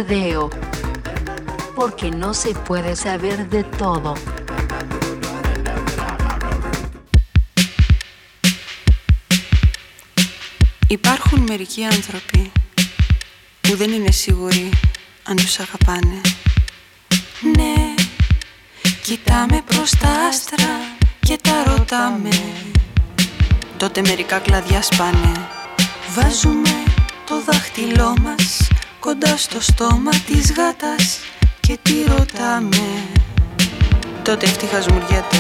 Tardeo. Porque no se puede saber de todo. Υπάρχουν μερικοί άνθρωποι που δεν είναι σίγουροι αν τους αγαπάνε. Ναι, κοιτάμε προς τα άστρα και τα ρωτάμε. Τότε μερικά κλαδιά σπάνε. Βάζουμε το δάχτυλό μας κοντά στο στόμα της γάτας και τη ρωτάμε. Τότε ευτυχώς μουριέται.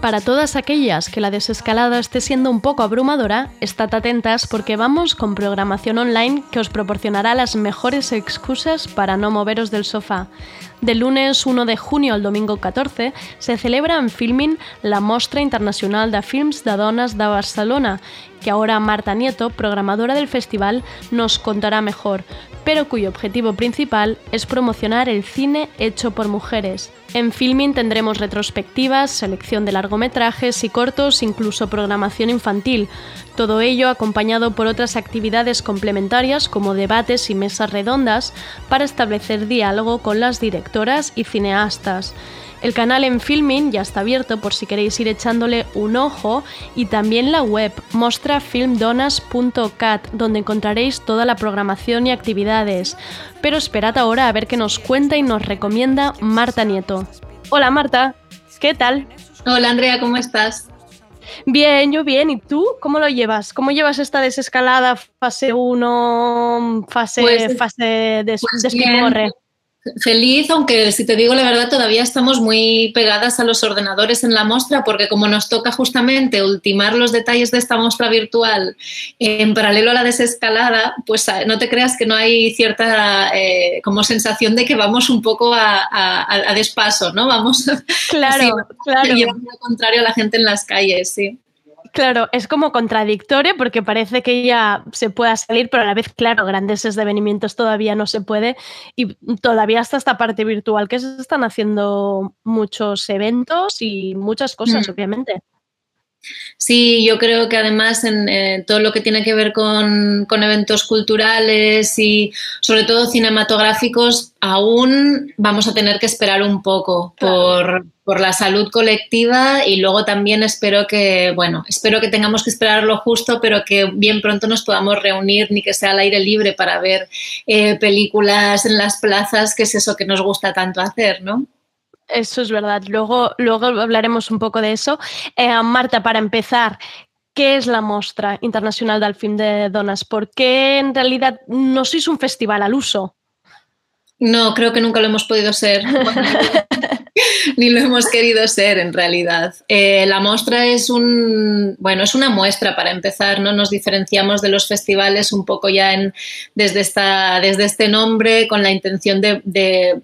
Para todas aquellas que la desescalada esté siendo un poco abrumadora, estad atentas porque vamos con programación online que os proporcionará las mejores excusas para no moveros del sofá. Del lunes 1 de junio al domingo 14 se celebra en Filmin la Mostra Internacional de Films de Dones de Barcelona, que ahora Marta Nieto, programadora del festival, nos contará mejor, pero cuyo objetivo principal es promocionar el cine hecho por mujeres. En Filmin tendremos retrospectivas, selección de largometrajes y cortos, incluso programación infantil. Todo ello acompañado por otras actividades complementarias como debates y mesas redondas para establecer diálogo con las directoras y cineastas. El canal en Filmin ya está abierto por si queréis ir echándole un ojo y también la web mostrafilmdonas.cat donde encontraréis toda la programación y actividades. Pero esperad ahora a ver qué nos cuenta y nos recomienda Marta Nieto. Hola Marta, ¿qué tal? Hola Andrea, ¿cómo estás? Bien, yo bien. ¿Y tú cómo lo llevas? ¿Cómo llevas esta desescalada fase 1, fase, Pues- fase de, pues? Feliz, aunque si te digo la verdad, todavía estamos muy pegadas a los ordenadores en la muestra, porque como nos toca justamente ultimar los detalles de esta muestra virtual en paralelo a la desescalada, pues a- no te creas que no hay cierta eh, como sensación de que vamos un poco a, a- a despaso, ¿no? Vamos <laughs> Claro, Sí, claro. llevando contrario a la gente en las calles, sí. Claro, es como contradictorio porque parece que ya se pueda salir, pero a la vez, claro, grandes desvenimientos todavía no se puede y todavía hasta esta parte virtual que se están haciendo muchos eventos y muchas cosas, Mm. obviamente. Sí, yo creo que además en eh, todo lo que tiene que ver con, con eventos culturales y sobre todo cinematográficos, aún vamos a tener que esperar un poco por, por la salud colectiva y luego también espero que, bueno, espero que tengamos que esperar lo justo, pero que bien pronto nos podamos reunir, ni que sea al aire libre para ver eh, películas en las plazas, que es eso que nos gusta tanto hacer, ¿no? Eso es verdad. Luego, luego hablaremos un poco de eso. Eh, Marta, para empezar, ¿qué es la Mostra Internacional del Film de Donas? ¿Por qué en realidad no sois un festival al uso? No, creo que nunca lo hemos podido ser. <laughs> <laughs> Ni lo hemos querido ser en realidad. Eh, la muestra es un, bueno, es una muestra para empezar, ¿no? Nos diferenciamos de los festivales un poco ya en, desde, esta, desde este nombre con la intención de de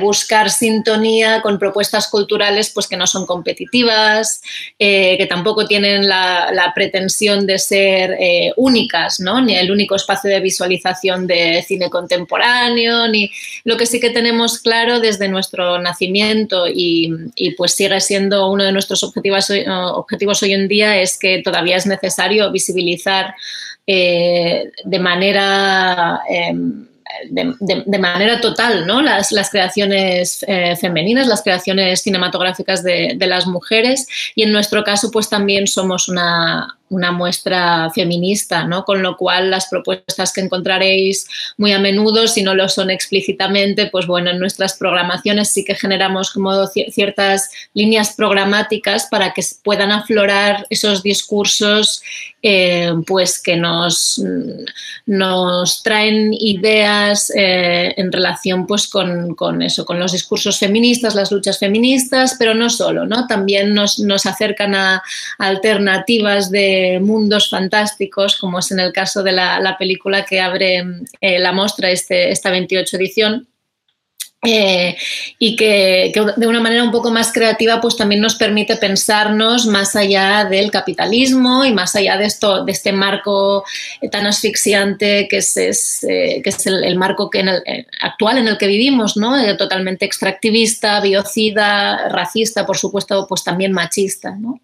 buscar sintonía con propuestas culturales pues, que no son competitivas, eh, que tampoco tienen la, pretensión de ser eh, únicas, ¿no? ni el único espacio de visualización de cine contemporáneo, ni lo que sí que tenemos claro desde nuestro nacimiento y, pues sigue siendo uno de nuestros objetivos, objetivos hoy en día es que todavía es necesario visibilizar eh, de manera em, de, manera total ¿no? las, las creaciones eh, femeninas, las creaciones cinematográficas de, de, las mujeres y en nuestro caso pues también somos una, una muestra feminista, ¿no? Con lo cual las propuestas que encontraréis muy a menudo, si no lo son explícitamente, pues bueno, en nuestras programaciones sí que generamos como ciertas líneas programáticas para que puedan aflorar esos discursos eh, pues que nos, nos traen ideas eh, en relación pues con, con, eso, con los discursos feministas, las luchas feministas, pero no solo, ¿no? También nos, nos acercan a alternativas de mundos fantásticos, como es en el caso de la, película que abre eh, la muestra este, esta 28 edición. Eh, y que, de una manera un poco más creativa pues también nos permite pensarnos más allá del capitalismo y más allá de esto de este marco tan asfixiante que es, eh, que es el, marco que actual en el que vivimos ¿no? totalmente extractivista biocida racista por supuesto pues también machista ¿no?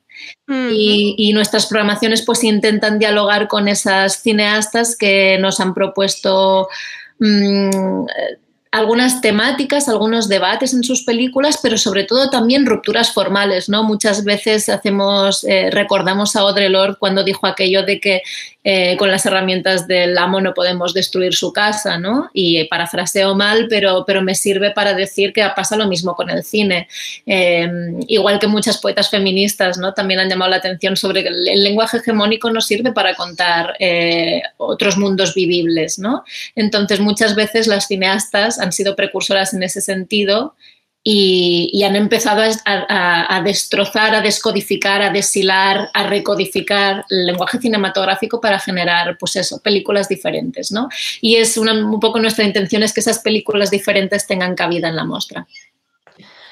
Y, nuestras programaciones pues intentan dialogar con esas cineastas que nos han propuesto mm, algunas temáticas, algunos debates en sus películas, pero sobre todo también rupturas formales, ¿no? Muchas veces hacemos, eh, recordamos a Audre Lorde cuando dijo aquello de que eh, con las herramientas del amo no podemos destruir su casa, ¿no? Y parafraseo mal, pero, pero me sirve para decir que pasa lo mismo con el cine. Eh, igual que muchas poetas feministas, ¿no? También han llamado la atención sobre que el, lenguaje hegemónico no sirve para contar eh, otros mundos vivibles, ¿no? Entonces, muchas veces las cineastas han sido precursoras en ese sentido y, han empezado a, destrozar, a descodificar, a deshilar, a recodificar el lenguaje cinematográfico para generar, pues eso, películas diferentes, ¿no? Y es un poco nuestra intención es que esas películas diferentes tengan cabida en la muestra.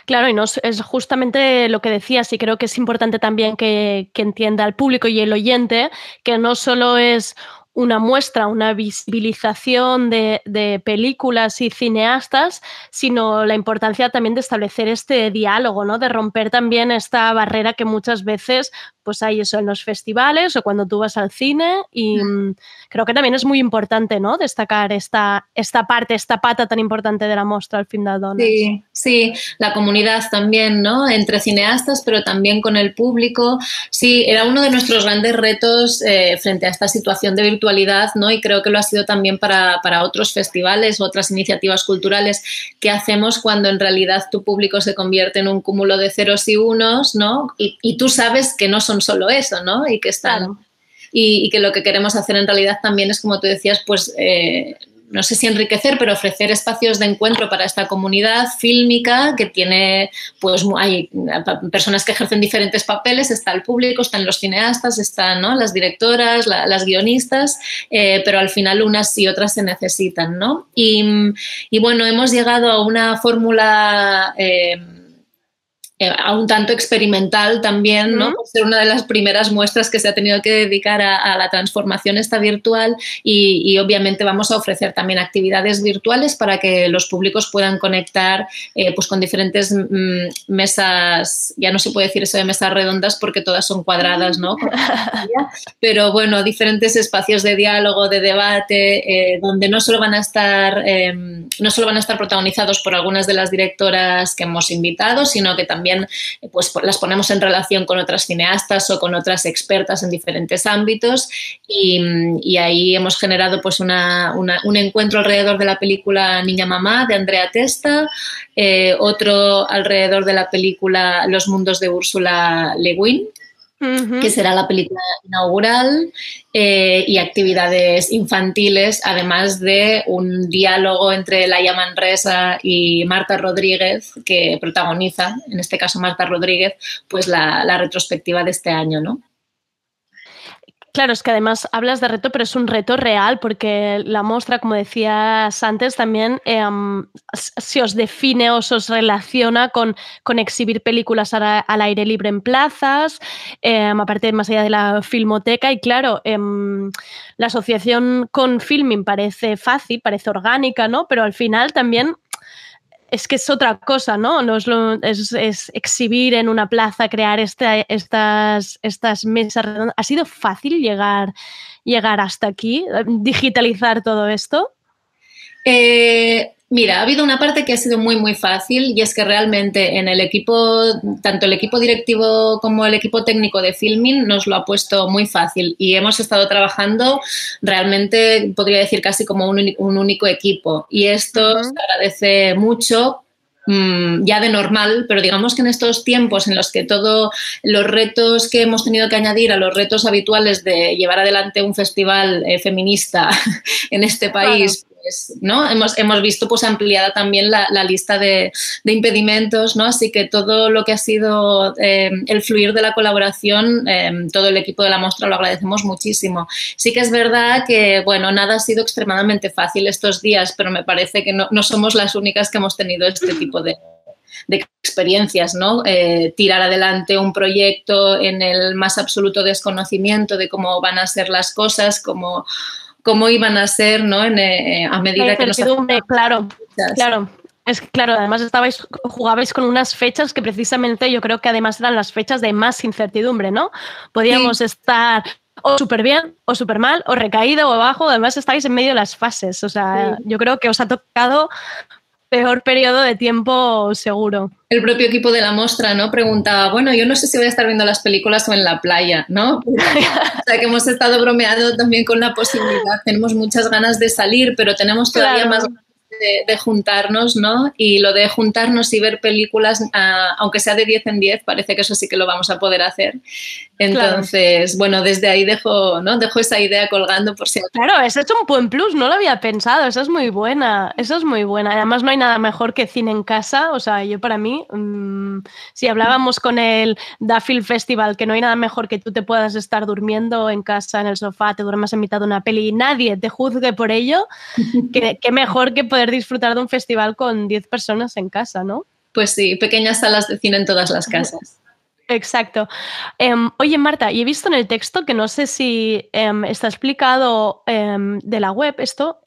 Claro, y nos, es justamente lo que decías, y creo que es importante también que, que entienda el público y el oyente que no solo es una muestra, una visibilización de, películas y cineastas, sino la importancia también de establecer este diálogo, ¿no? De romper también esta barrera que muchas veces pues hay eso en los festivales o cuando tú vas al cine y mm, creo que también es muy importante, ¿no? Destacar esta, esta parte, esta pata tan importante de la muestra al fin de Adonis. Sí, sí, la comunidad también, ¿no? Entre cineastas, pero también con el público. Sí, era uno de nuestros grandes retos eh, frente a esta situación de virtualidad, ¿no? Y creo que lo ha sido también para, para otros festivales, otras iniciativas culturales que hacemos cuando en realidad tu público se convierte en un cúmulo de ceros y unos, ¿no? Y, y tú sabes que no son solo eso, ¿no? Y que están... Y, que lo que queremos hacer en realidad también es, como tú decías, pues eh, no sé si enriquecer, pero ofrecer espacios de encuentro para esta comunidad fílmica que tiene, pues hay personas que ejercen diferentes papeles, está el público, están los cineastas, están las directoras, las guionistas, eh, pero al final unas y otras se necesitan, ¿no? Y, bueno, hemos llegado a una fórmula... Eh, eh, a un tanto experimental también, ¿no? Por ser una de las primeras muestras que se ha tenido que dedicar a, la transformación esta virtual y, obviamente vamos a ofrecer también actividades virtuales para que los públicos puedan conectar eh, pues con diferentes mm, mesas, ya no se puede decir eso de mesas redondas porque todas son cuadradas, ¿no? <laughs> Pero bueno, diferentes espacios de diálogo, de debate, eh, donde no solo van a estar, em, no solo van a estar protagonizados por algunas de las directoras que hemos invitado, sino que también pues, las ponemos en relación con otras cineastas o con otras expertas en diferentes ámbitos y, ahí hemos generado pues, un encuentro alrededor de la película Niña Mamá de Andrea Testa, eh, otro alrededor de la película Los Mundos de Úrsula Le Guin que será la película inaugural, eh, y actividades infantiles, además de un diálogo entre Laia Manresa y Marta Rodríguez, que protagoniza, en este caso Marta Rodríguez, pues la, la retrospectiva de este año, ¿no? Claro, es que además hablas de reto, pero es un reto real porque la muestra, como decías antes, también em, se os define o se os relaciona con, con exhibir películas al aire libre en plazas, em, aparte más allá de la filmoteca. Y claro, em, la asociación con filming parece fácil, parece orgánica, ¿no? Pero al final también es que es otra cosa, ¿no? es, es, exhibir en una plaza, crear estas, estas mesas redondas. ¿Ha sido fácil llegar, llegar hasta aquí, digitalizar todo esto? Eh, Mira, ha habido una parte que ha sido muy, muy fácil y es que realmente en el equipo, tanto el equipo directivo como el equipo técnico de filming nos lo ha puesto muy fácil y hemos estado trabajando realmente, podría decir casi como un, único equipo. Y esto se agradece mucho mm, ya de normal, pero digamos que en estos tiempos en los que todos los retos que hemos tenido que añadir a los retos habituales de llevar adelante un festival eh, feminista <laughs> en este país, pues, ¿no? Hemos, hemos visto pues ampliada también la, lista de, impedimentos, ¿no? Así que todo lo que ha sido eh, el fluir de la colaboración, eh, todo el equipo de la muestra lo agradecemos muchísimo. Sí que es verdad que, bueno, nada ha sido extremadamente fácil estos días, pero me parece que no, somos las únicas que hemos tenido este tipo de, experiencias, ¿no? Eh, tirar adelante un proyecto en el más absoluto desconocimiento de cómo van a ser las cosas, como cómo iban a ser ¿no? Eh, a medida que nos... Claro, claro. Es claro, además estabais, jugabais con unas fechas que precisamente yo creo que además eran las fechas de más incertidumbre, ¿no? Podíamos estar o súper bien, o súper mal, o recaído, o abajo, además estáis en medio de las fases. O sea, yo creo que os ha tocado peor periodo de tiempo seguro. El propio equipo de la muestra, ¿no? Preguntaba, bueno, yo no sé si voy a estar viendo las películas o en la playa, ¿no? <laughs> o sea, que hemos estado bromeando también con la posibilidad. Tenemos muchas ganas de salir, pero tenemos todavía más ganas de, juntarnos, ¿no? Y lo de juntarnos y ver películas, ah, aunque sea de 10 en 10, parece que eso sí que lo vamos a poder hacer. Entonces, bueno, desde ahí dejo, ¿no? dejo esa idea colgando por si Claro, eso es un buen plus, no lo había pensado, eso es muy buena, eso es muy buena. Además no hay nada mejor que cine en casa, o sea, yo para mí, mm, si hablábamos con el Duffield Festival, que no hay nada mejor que tú te puedas estar durmiendo en casa, en el sofá, te duermas en mitad de una peli y nadie te juzgue por ello, <laughs> que, mejor que poder disfrutar de un festival con 10 personas en casa, ¿no? Pues sí, pequeñas salas de cine en todas las casas. Exacto. Em, oye, Marta, y he visto en el texto que no sé si em, está explicado em, de la web esto.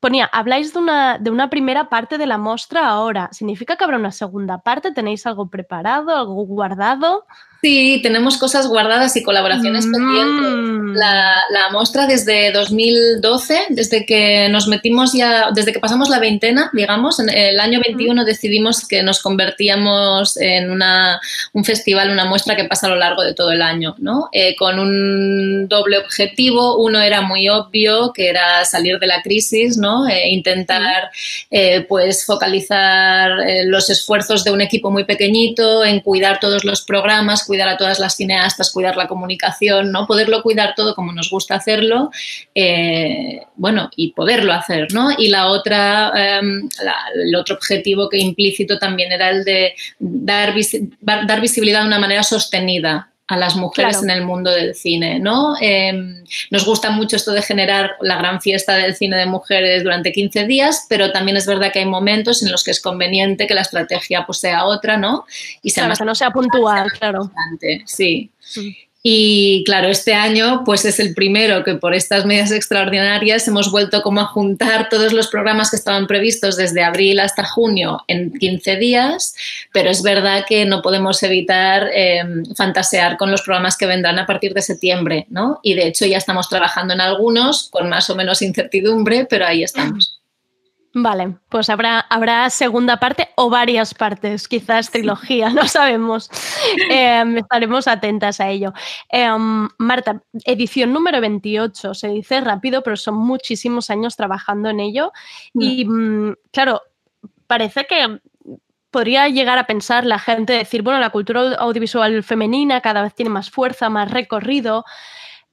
Ponía, habláis de una, de una primera parte de la muestra ahora. ¿Significa que habrá una segunda parte? ¿Tenéis algo preparado, algo guardado? Sí, tenemos cosas guardadas y colaboraciones mm. pendientes. La, la muestra desde 2012, desde que nos metimos ya, desde que pasamos la veintena, digamos, en el año 21 decidimos que nos convertíamos en una, un festival, una muestra que pasa a lo largo de todo el año, ¿no? Eh, con un doble objetivo. Uno era muy obvio, que era salir de la crisis, ¿no? E intentar, eh, pues, focalizar los esfuerzos de un equipo muy pequeñito en cuidar todos los programas, cuidar a todas las cineastas, cuidar la comunicación, ¿no? Poderlo cuidar todo como nos gusta hacerlo, eh, bueno, y poderlo hacer, ¿no? Y la otra, em, el otro objetivo que implícito también era el de dar, dar visibilidad de una manera sostenida a las mujeres en el mundo del cine, ¿no? Em, nos gusta mucho esto de generar la gran fiesta del cine de mujeres durante 15 días, pero también es verdad que hay momentos en los que es conveniente que la estrategia pues, sea otra, ¿no? Y sea más, que no sea puntual, claro. Sí. Mm. Y claro, este año pues es el primero que por estas medidas extraordinarias hemos vuelto como a juntar todos los programas que estaban previstos desde abril hasta junio en 15 días, pero es verdad que no podemos evitar em, fantasear con los programas que vendrán a partir de septiembre, ¿no? Y de hecho ya estamos trabajando en algunos con más o menos incertidumbre, pero ahí estamos. Vale, pues habrá, habrá segunda parte o varias partes, quizás trilogía, <laughs> no sabemos. Em, estaremos atentas a ello. Em, Marta, edición número 28, se dice rápido, pero son muchísimos años trabajando en ello. Y mm, claro, parece que podría llegar a pensar la gente, decir, bueno, la cultura audiovisual femenina cada vez tiene más fuerza, más recorrido.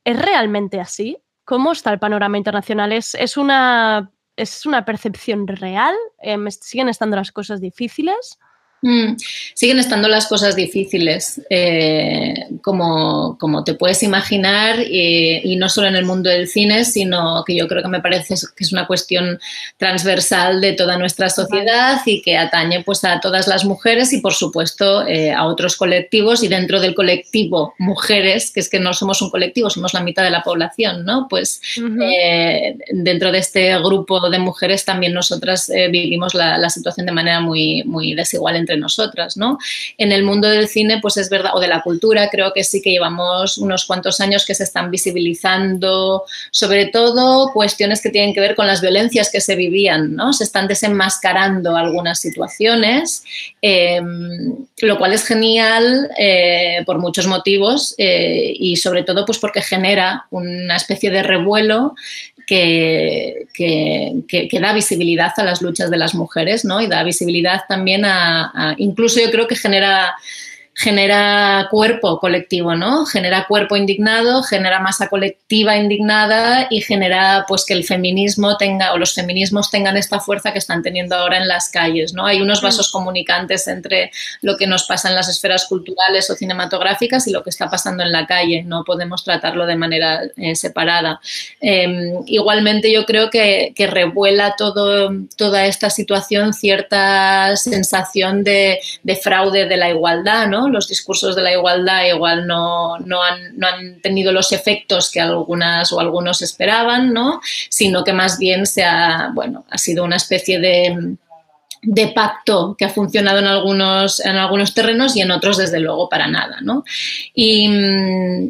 ¿Es realmente así? ¿Cómo está el panorama internacional? ¿Es, es, una, es una percepción real? Em, ¿Siguen estando las cosas difíciles? Mm, siguen estando las cosas difíciles, eh, como, como, te puedes imaginar, y, no solo en el mundo del cine, sino que yo creo que me parece que es una cuestión transversal de toda nuestra sociedad y que atañe pues, a todas las mujeres y, por supuesto, eh, a otros colectivos. Y dentro del colectivo mujeres, que es que no somos un colectivo, somos la mitad de la población, ¿no? Pues eh, dentro de este grupo de mujeres también nosotras vivimos la, la, situación de manera muy, muy desigual entre nosotras, ¿no? En el mundo del cine, pues es verdad, o de la cultura, creo que sí que llevamos unos cuantos años que se están visibilizando, sobre todo cuestiones que tienen que ver con las violencias que se vivían, ¿no? Se están desenmascarando algunas situaciones, em, lo cual es genial eh, por muchos motivos eh, y sobre todo pues porque genera una especie de revuelo que, que, da visibilidad a las luchas de las mujeres, ¿no? Y da visibilidad también a incluso yo creo que genera genera cuerpo colectivo, ¿no? Genera cuerpo indignado, genera masa colectiva indignada y genera pues que el feminismo tenga o los feminismos tengan esta fuerza que están teniendo ahora en las calles, ¿no? Hay unos mm. vasos comunicantes entre lo que nos pasa en las esferas culturales o cinematográficas y lo que está pasando en la calle, no podemos tratarlo de manera eh, separada. Em, igualmente yo creo que, que revuela todo, toda esta situación cierta sensación de, de fraude de la igualdad, ¿no? Los discursos de la igualdad igual no, han, no, han, tenido los efectos que algunas o algunos esperaban, ¿no? Sino que más bien se ha, bueno, ha sido una especie de de pacto que ha funcionado en algunos, en algunos terrenos y en otros, desde luego, para nada. ¿no? Y,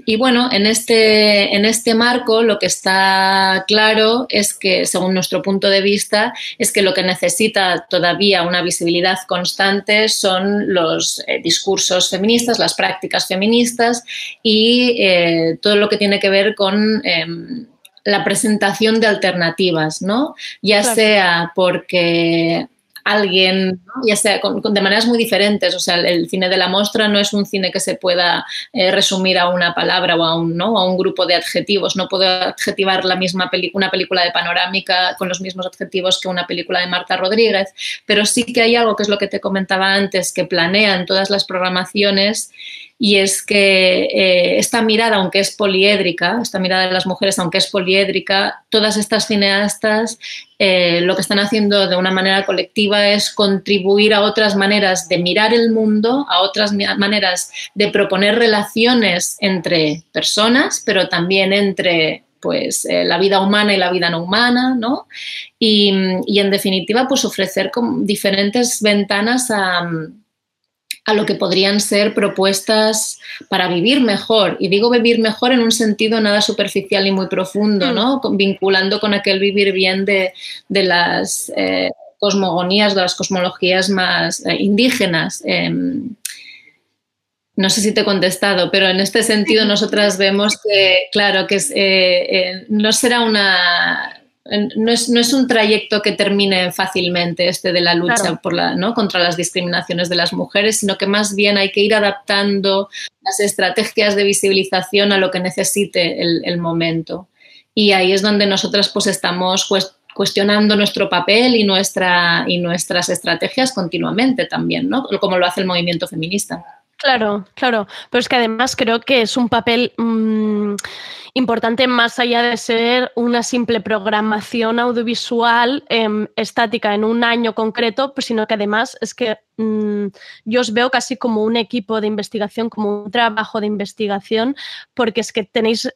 y, bueno, en este, en este marco lo que está claro es que, según nuestro punto de vista, es que lo que necesita todavía una visibilidad constante son los eh, discursos feministas, las prácticas feministas y eh, todo lo que tiene que ver con em, la presentación de alternativas, ¿no? Ya sea porque alguien, ya sea de maneras muy diferentes. O sea, el, cine de la muestra no es un cine que se pueda eh, resumir a una palabra o a un, ¿no? a un grupo de adjetivos. No puedo adjetivar la misma una película de panorámica con los mismos adjetivos que una película de Marta Rodríguez, pero sí que hay algo que es lo que te comentaba antes, que planean todas las programaciones y es que eh, esta mirada, aunque es poliédrica, esta mirada de las mujeres, aunque es poliédrica, todas estas cineastas eh, lo que están haciendo de una manera colectiva es contribuir a otras maneras de mirar el mundo, a otras maneras de proponer relaciones entre personas, pero también entre pues eh, la vida humana y la vida no humana, ¿no? Y, y en definitiva, pues ofrecer diferentes ventanas a, a lo que podrían ser propuestas para vivir mejor. Y digo vivir mejor en un sentido nada superficial y muy profundo, ¿no? Mm. Vinculando con aquel vivir bien de, las eh, cosmogonías, de las cosmologías más eh, indígenas. Em, no sé si te he contestado, pero en este sentido nosotras vemos que, claro, que eh, no será una no es, un trayecto que termine fácilmente este de la lucha por la, ¿no? contra las discriminaciones de las mujeres, sino que más bien hay que ir adaptando las estrategias de visibilización a lo que necesite el, momento. Y ahí es donde nosotras pues estamos cuestionando nuestro papel y, nuestra, y nuestras estrategias continuamente también, ¿no? como lo hace el movimiento feminista. Claro, claro, pero es que además creo que es un papel... Mm, importante más allá de ser una simple programación audiovisual em, estática en un año concreto, pues, sino que además es que mm, yo os veo casi como un equipo de investigación, como un trabajo de investigación, porque es que tenéis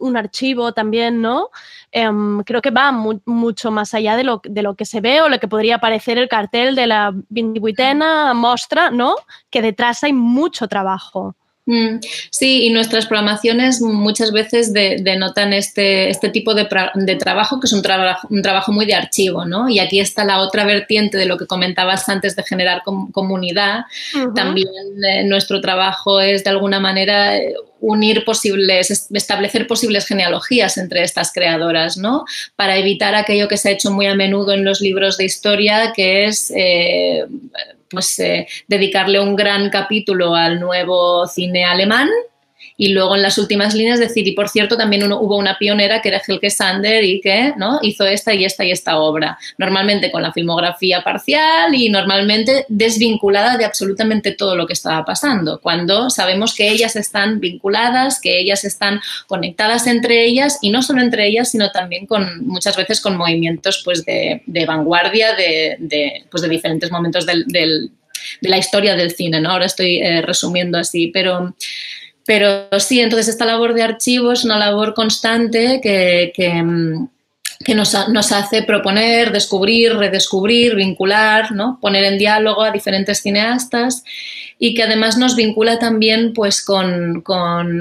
un archivo también, ¿no? Em, creo que va mucho más allá de lo, de lo que se ve o lo que podría parecer el cartel de la 28 mostra, ¿no? Que detrás hay mucho trabajo. Mm, sí, y nuestras programaciones muchas veces denotan este, este tipo de, trabajo, que es un, trabajo un trabajo muy de archivo, ¿no? Y aquí está la otra vertiente de lo que comentabas antes de generar comunidad. También eh, nuestro trabajo es de alguna manera eh, unir posibles, establecer posibles genealogías entre estas creadoras, ¿no? Para evitar aquello que se ha hecho muy a menudo en los libros de historia, que es... Eh, pues eh, dedicarle un gran capítulo al nuevo cine alemán y luego en las últimas líneas decir, y por cierto, también hubo una pionera que era Helge Sander y que ¿no? hizo esta y esta y esta obra, normalmente con la filmografía parcial y normalmente desvinculada de absolutamente todo lo que estaba pasando, cuando sabemos que ellas están vinculadas, que ellas están conectadas entre ellas y no solo entre ellas, sino también con muchas veces con movimientos pues, de, vanguardia de, pues, de diferentes momentos del, de la historia del cine. ¿no? Ahora estoy eh, resumiendo así, pero pero sí, entonces esta labor de archivo es una labor constante que, nos, hace proponer, descubrir, redescubrir, vincular, ¿no? poner en diálogo a diferentes cineastas y que además nos vincula también pues, con,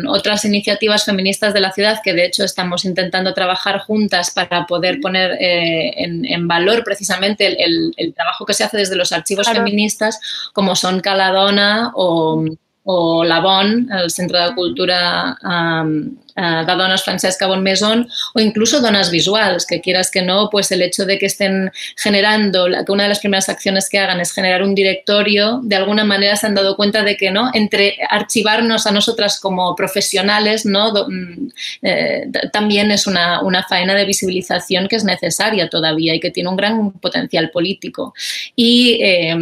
otras iniciativas feministas de la ciudad que de hecho estamos intentando trabajar juntas para poder poner eh, en, valor precisamente el, trabajo que se hace desde los archivos feministas como son Caladona o o la Bon, el Centre de Cultura um, uh, de Dones Francesca Bonmaison, o incluso Donas Visuals, que quieras que no, pues el hecho de que estén generando, que una de las primeras acciones que hagan es generar un directorio, de alguna manera se han dado cuenta de que no, entre archivarnos a nosotras como profesionales, ¿no? Mm, eh, también es una, una faena de visibilización que es necesaria todavía y que tiene un gran potencial político. Y eh,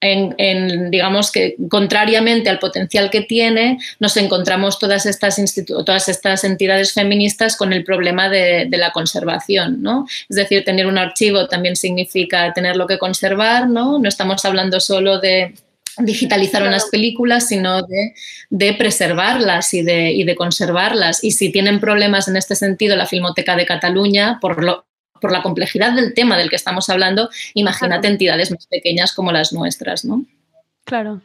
en, digamos que contrariamente al potencial que tiene, nos encontramos todas estas, todas estas entidades feministas con el problema de, la conservación. ¿no? Es decir, tener un archivo también significa tenerlo que conservar, no, no estamos hablando solo de digitalizar unas películas, sino de, de preservarlas y de, y de, conservarlas. Y si tienen problemas en este sentido la Filmoteca de Cataluña, por lo, por la complejidad del tema del que estamos hablando, imagínate entidades más pequeñas como las nuestras, ¿no? Claro.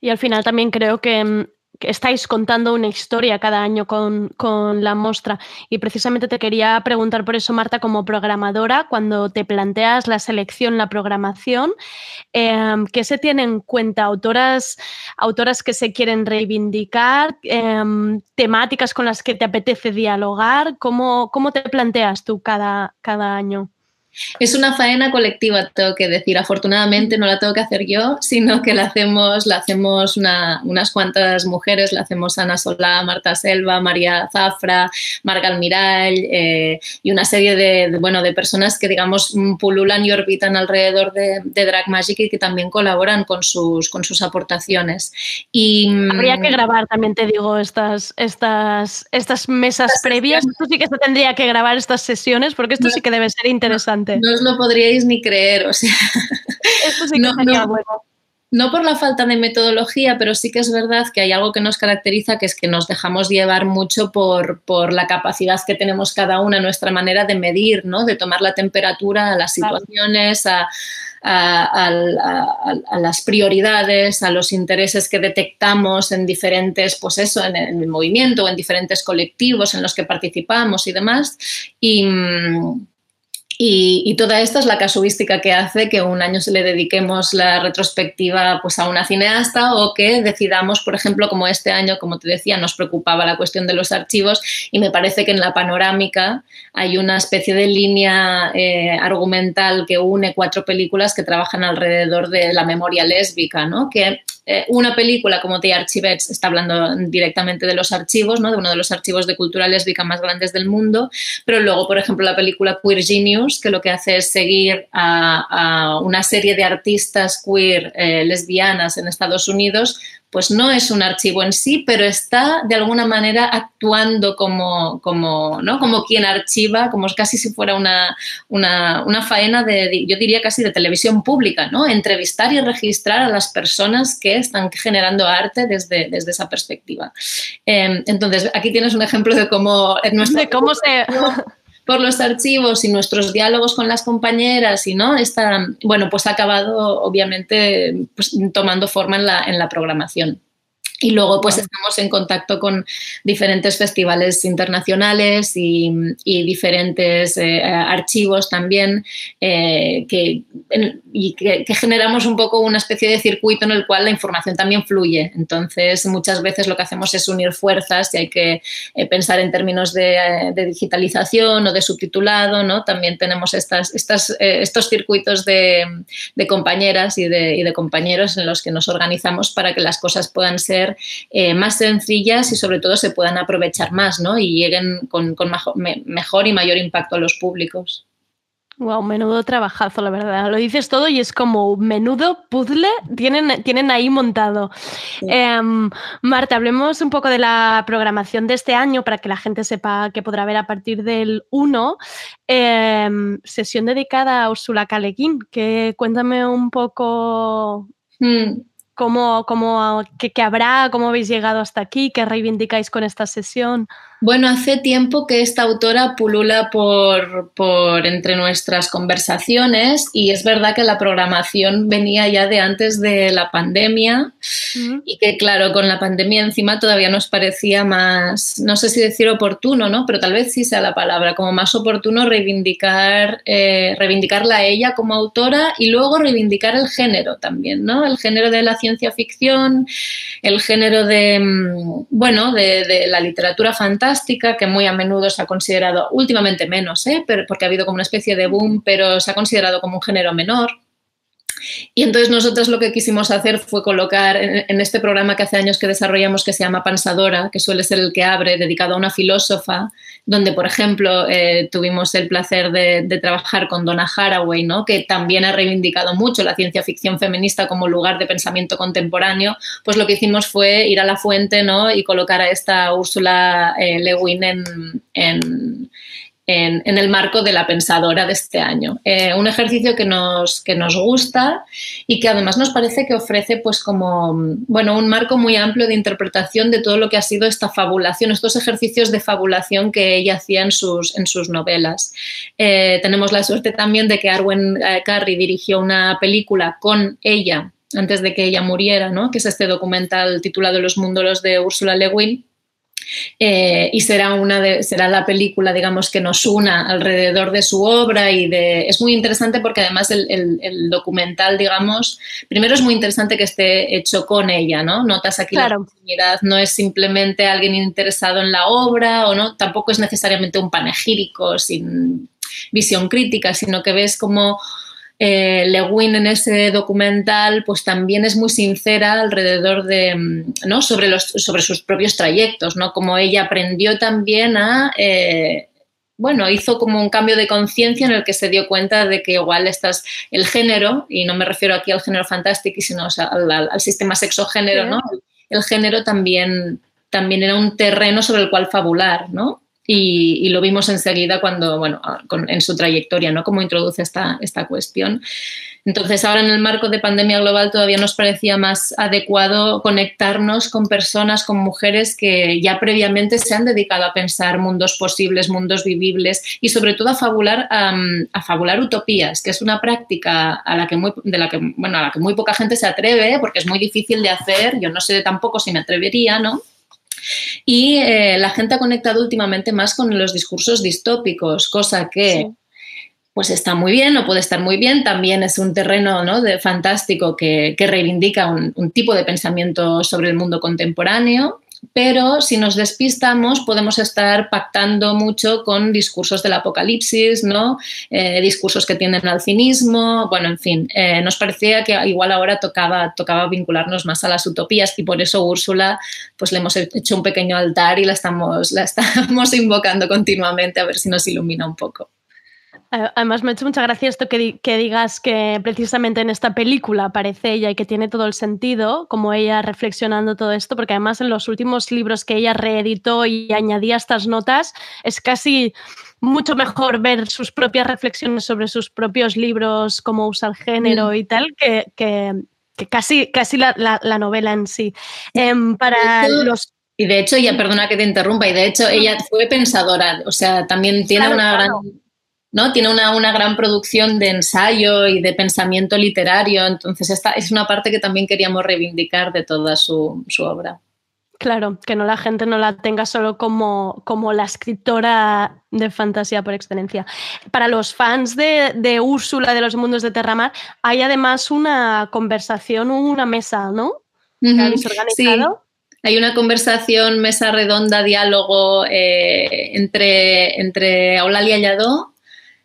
Y al final también creo que mm, que estáis contando una historia cada año con, la muestra. Y precisamente te quería preguntar por eso, Marta, como programadora, cuando te planteas la selección, la programación, em, ¿qué se tiene en cuenta? ¿Autoras, autoras que se quieren reivindicar? Em, ¿Temáticas con las que te apetece dialogar? ¿Cómo, cómo te planteas tú cada, cada año? Es una faena colectiva, tengo que decir. Afortunadamente no la tengo que hacer yo, sino que la hacemos, la hacemos unas cuantas mujeres, la hacemos Ana Solá, Marta Selva, María Zafra, Marga Almirall eh, y una serie de, bueno, de personas que, digamos, pululan y orbitan alrededor de, Drag Magic y que también colaboran con sus, con sus aportaciones. Y, Habría que grabar, también te digo, estas, estas, estas mesas previas. Esto sí que se tendría que grabar estas sesiones porque esto sí que debe ser interesante. No os lo podríais ni creer, o sea. no, por la falta de metodología, pero sí que es verdad que hay algo que nos caracteriza, que es que nos dejamos llevar mucho por, por la capacidad que tenemos cada una, nuestra manera de medir, ¿no? de tomar la temperatura a las situaciones, a, las prioridades, a los intereses que detectamos en diferentes, pues eso, en el, movimiento, en diferentes colectivos en los que participamos y demás. Y, y, toda esta es la casuística que hace que un año se le dediquemos la retrospectiva pues, a una cineasta o que decidamos, por ejemplo, como este año, como te decía, nos preocupaba la cuestión de los archivos y me parece que en la panorámica hay una especie de línea eh, argumental que une cuatro películas que trabajan alrededor de la memoria lésbica, ¿no? que eh, una película como The Archivets está hablando directamente de los archivos, ¿no? de uno de los archivos de cultura lésbica más grandes del mundo, pero luego, por ejemplo, la película Queer Genius, que lo que hace es seguir a, una serie de artistas queer eh, lesbianas en Estados Unidos pues no es un archivo en sí, pero está de alguna manera actuando como, como, ¿no? como quien archiva, como casi si fuera una, una, faena de, yo diría casi de televisión pública, ¿no? Entrevistar y registrar a las personas que están generando arte desde, desde esa perspectiva. Em, entonces, aquí tienes un ejemplo de cómo... De cómo se <laughs> por los archivos y nuestros diálogos con las compañeras y no está bueno pues ha acabado obviamente pues, tomando forma en la, en la programación Y luego pues estamos en contacto con diferentes festivales internacionales y, diferentes eh, archivos también eh, que, y que, generamos un poco una especie de circuito en el cual la información también fluye. Entonces muchas veces lo que hacemos es unir fuerzas y hay que eh, pensar en términos de, digitalización o de subtitulado. ¿no? También tenemos estas, estas, estos circuitos de, compañeras y de, y de compañeros en los que nos organizamos para que las cosas puedan ser eh, más sencillas y sobre todo se puedan aprovechar más ¿no? y lleguen con, mejor, y mayor impacto a los públicos. Wow, menudo trabajazo, la verdad. Lo dices todo y es como menudo puzzle tienen, tienen ahí montado. Em, Marta, hablemos un poco de la programación de este año para que la gente sepa que podrá ver a partir del 1. Em, sesión dedicada a Ursula K. que cuéntame un poco. Cómo, cómo qué, qué, habrá, cómo habéis llegado hasta aquí, qué reivindicáis con esta sesión. Bueno, hace tiempo que esta autora pulula por, por, entre nuestras conversaciones y es verdad que la programación venía ya de antes de la pandemia y que claro, con la pandemia encima todavía nos parecía más, no sé si decir oportuno, ¿no? Pero tal vez sí sea la palabra, como más oportuno reivindicar, eh, reivindicarla a ella como autora y luego reivindicar el género también, ¿no? El género de la ciencia ficción, el género de, mm, bueno, de, de la literatura fantástica que muy a menudo se ha considerado, últimamente menos, ¿eh? pero, porque ha habido como una especie de boom, pero se ha considerado como un género menor. Y entonces nosotros lo que quisimos hacer fue colocar en, este programa que hace años que desarrollamos que se llama Pansadora, que suele ser el que abre, dedicado a una filósofa, donde, por ejemplo, eh, tuvimos el placer de, trabajar con Donna Haraway, ¿no? que también ha reivindicado mucho la ciencia ficción feminista como lugar de pensamiento contemporáneo, pues lo que hicimos fue ir a la fuente ¿no? y colocar a esta Úrsula eh, Lewin en en, el marco de la pensadora de este año. Eh, un ejercicio que nos, que nos gusta y que además nos parece que ofrece pues como, bueno, un marco muy amplio de interpretación de todo lo que ha sido esta fabulación, estos ejercicios de fabulación que ella hacía en sus, en sus novelas. Eh, tenemos la suerte también de que Arwen eh, dirigió una película con ella antes de que ella muriera, ¿no? que es este documental titulado Los mundos de Ursula Le Guin, eh, y será, una de, será la película, digamos, que nos una alrededor de su obra y de... Es muy interesante porque además el, documental, digamos, primero es muy interesante que esté hecho con ella, ¿no? Notas aquí la proximidad, no es simplemente alguien interesado en la obra o no, tampoco es necesariamente un panegírico sin visión crítica, sino que ves como eh, Lewin en ese documental pues también es muy sincera alrededor de, mm, ¿no? sobre, los, sobre sus propios trayectos, ¿no? Como ella aprendió también a... Eh, bueno, hizo como un cambio de conciencia en el que se dio cuenta de que igual estás el género, y no me refiero aquí al género fantástico, sino al, sistema sexogénero, ¿no? El género también, también era un terreno sobre el cual fabular, ¿no? Y, lo vimos enseguida cuando, bueno, en su trayectoria, ¿no? Cómo introduce esta, esta cuestión. Entonces, ahora en el marco de pandemia global todavía nos parecía más adecuado conectarnos con personas, con mujeres que ya previamente se han dedicado a pensar mundos posibles, mundos vivibles y sobre todo a fabular, a fabular utopías, que es una práctica a la que muy, de la que, bueno, a la que muy poca gente se atreve porque es muy difícil de hacer. Yo no sé tampoco si me atrevería, ¿no? Y eh, la gente ha conectado últimamente más con los discursos distópicos, cosa que pues está muy bien o puede estar muy bien. También es un terreno ¿no? de, fantástico que, reivindica un, tipo de pensamiento sobre el mundo contemporáneo pero si nos despistamos podemos estar pactando mucho con discursos del apocalipsis, ¿no? Eh, discursos que tienden al cinismo, bueno, en fin, eh, nos parecía que igual ahora tocaba, tocaba vincularnos más a las utopías y por eso Úrsula pues le hemos hecho un pequeño altar y la estamos, la <laughs> estamos invocando continuamente a ver si nos ilumina un poco. Además, me ha hecho mucha gracia esto que, digas que precisamente en esta película aparece ella y que tiene todo el sentido, como ella reflexionando todo esto, porque además en los últimos libros que ella reeditó y añadía estas notas, es casi mucho mejor ver sus propias reflexiones sobre sus propios libros, cómo usa el género mm. y tal, que, casi, casi la, novela en sí. Em, para los y de hecho, ella, perdona que te interrumpa, y de hecho ella fue pensadora, o sea, también tiene una gran ¿no? Tiene una, gran producción de ensayo y de pensamiento literario, entonces esta es una parte que también queríamos reivindicar de toda su, obra. Claro, que no la gente no la tenga solo como, como la escritora de fantasía por excelencia. Para los fans de, de Úrsula de los mundos de Terramar, hay además una conversación, una mesa, ¿no? ¿Que habéis organizado? Hay una conversación, mesa redonda, diálogo eh, entre, entre Eulalia Lladó,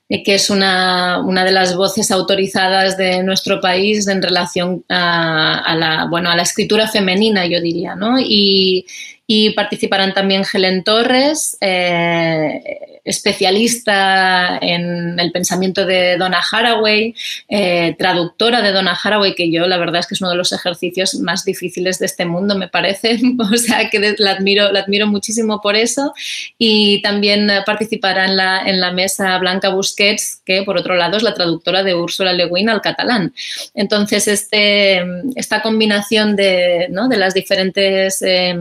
que es una, una, de las voces autorizadas de nuestro país en relación a, la, bueno, a la escritura femenina, yo diría, ¿no? Y, y participarán también Helen Torres, eh, especialista en el pensamiento de Donna Haraway, eh, traductora de Donna Haraway, que yo la verdad es que es uno de los ejercicios más difíciles de este mundo, me parece. <laughs> o sea que la admiro, la admiro muchísimo por eso. Y también participará en la, en la mesa Blanca Busquets, que por otro lado es la traductora de Úrsula Le Guin al catalán. Entonces, este, esta combinación de, ¿no? de las diferentes eh,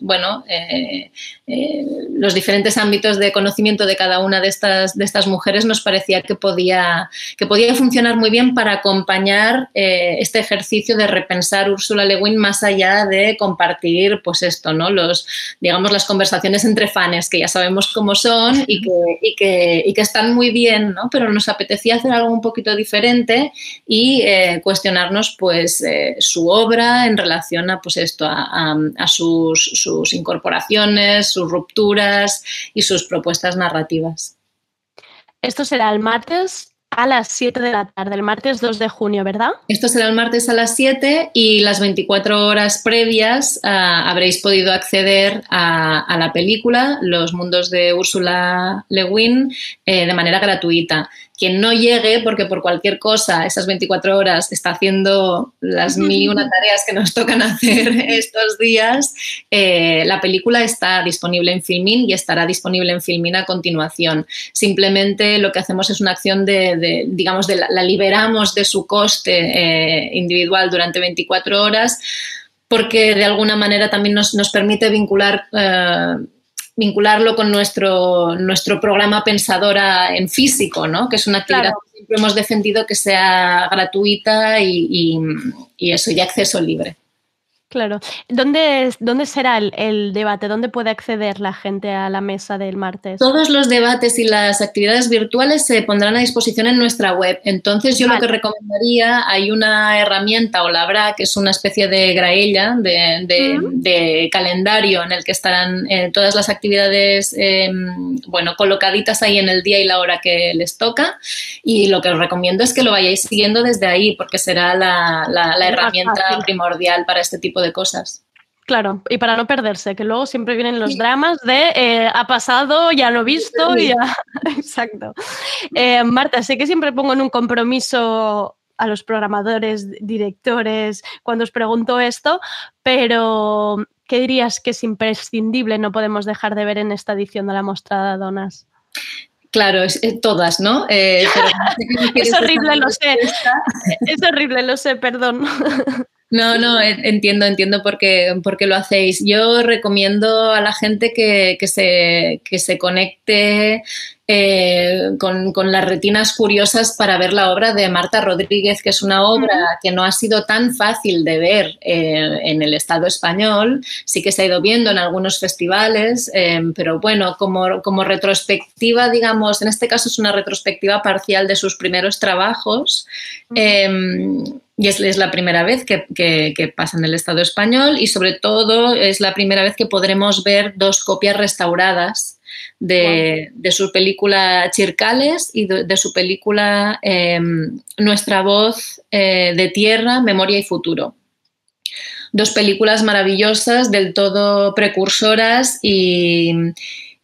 bueno, eh, eh, los diferentes ámbitos de conocimiento de cada una de estas, de estas mujeres nos parecía que podía, que podía funcionar muy bien para acompañar eh, este ejercicio de repensar Úrsula Le Guin más allá de compartir, pues esto, ¿no? Los, digamos, las conversaciones entre fans, que ya sabemos cómo son y que, y que, y que están muy bien, ¿no? Pero nos apetecía hacer algo un poquito diferente y cuestionarnos, pues, su obra en relación a, pues esto, a, a, a sus sus incorporaciones, sus rupturas y sus propuestas narrativas. Esto será el martes a las 7 de la tarde, el martes 2 de junio, ¿verdad? Esto será el martes a las 7 y las 24 horas previas uh, habréis podido acceder a, a, la película Los mundos de Úrsula Le Guin eh, de manera gratuita quien no llegue, porque por cualquier cosa esas 24 horas está haciendo las mil y una <laughs> tareas que nos tocan hacer <laughs> estos días, eh, la película está disponible en Filmin y estará disponible en Filmin a continuación. Simplemente lo que hacemos es una acción de, de digamos, de la, la, liberamos de su coste eh, individual durante 24 horas porque de alguna manera también nos, nos permite vincular eh, vincularlo con nuestro, nuestro programa Pensadora en físico, ¿no? que es una actividad claro. que siempre hemos defendido que sea gratuita y, y, y eso, y acceso libre. Claro. ¿Dónde, dónde será el, el, debate? ¿Dónde puede acceder la gente a la mesa del martes? Todos los debates y las actividades virtuales se pondrán a disposición en nuestra web. Entonces, yo vale. lo que recomendaría, hay una herramienta o la habrá, que es una especie de graella, de, de, uh -huh. de calendario en el que estarán eh, todas las actividades, eh, bueno, colocaditas ahí en el día y la hora que les toca. Y lo que os recomiendo es que lo vayáis siguiendo desde ahí, porque será la, la, la herramienta primordial para este tipo de cosas. Claro, y para no perderse, que luego siempre vienen los dramas de eh, ha pasado, ya lo he visto, sí. ya. <laughs> Exacto. Eh, Marta, sé que siempre pongo en un compromiso a los programadores, directores, cuando os pregunto esto, pero ¿qué dirías que es imprescindible, no podemos dejar de ver en esta edición de la mostrada Donas? Claro, es, es, todas, ¿no? Eh, pero <laughs> es horrible, lo sé. Es horrible, lo sé, perdón. No, no, entiendo, entiendo por qué, por lo hacéis. Yo recomiendo a la gente que, que, se, que se conecte eh, con, con, las retinas curiosas para ver la obra de Marta Rodríguez, que es una obra uh -huh. que no ha sido tan fácil de ver eh, en el Estado español. Sí que se ha ido viendo en algunos festivales, eh, pero bueno, como, como retrospectiva, digamos, en este caso es una retrospectiva parcial de sus primeros trabajos. Uh -huh y es, es, la primera vez que, que, que, pasa en el Estado español y sobre todo es la primera vez que podremos ver dos copias restauradas de, wow. de su película Chircales y de, de su película eh, Nuestra voz eh, de tierra, memoria y futuro. Dos películas maravillosas, del todo precursoras y,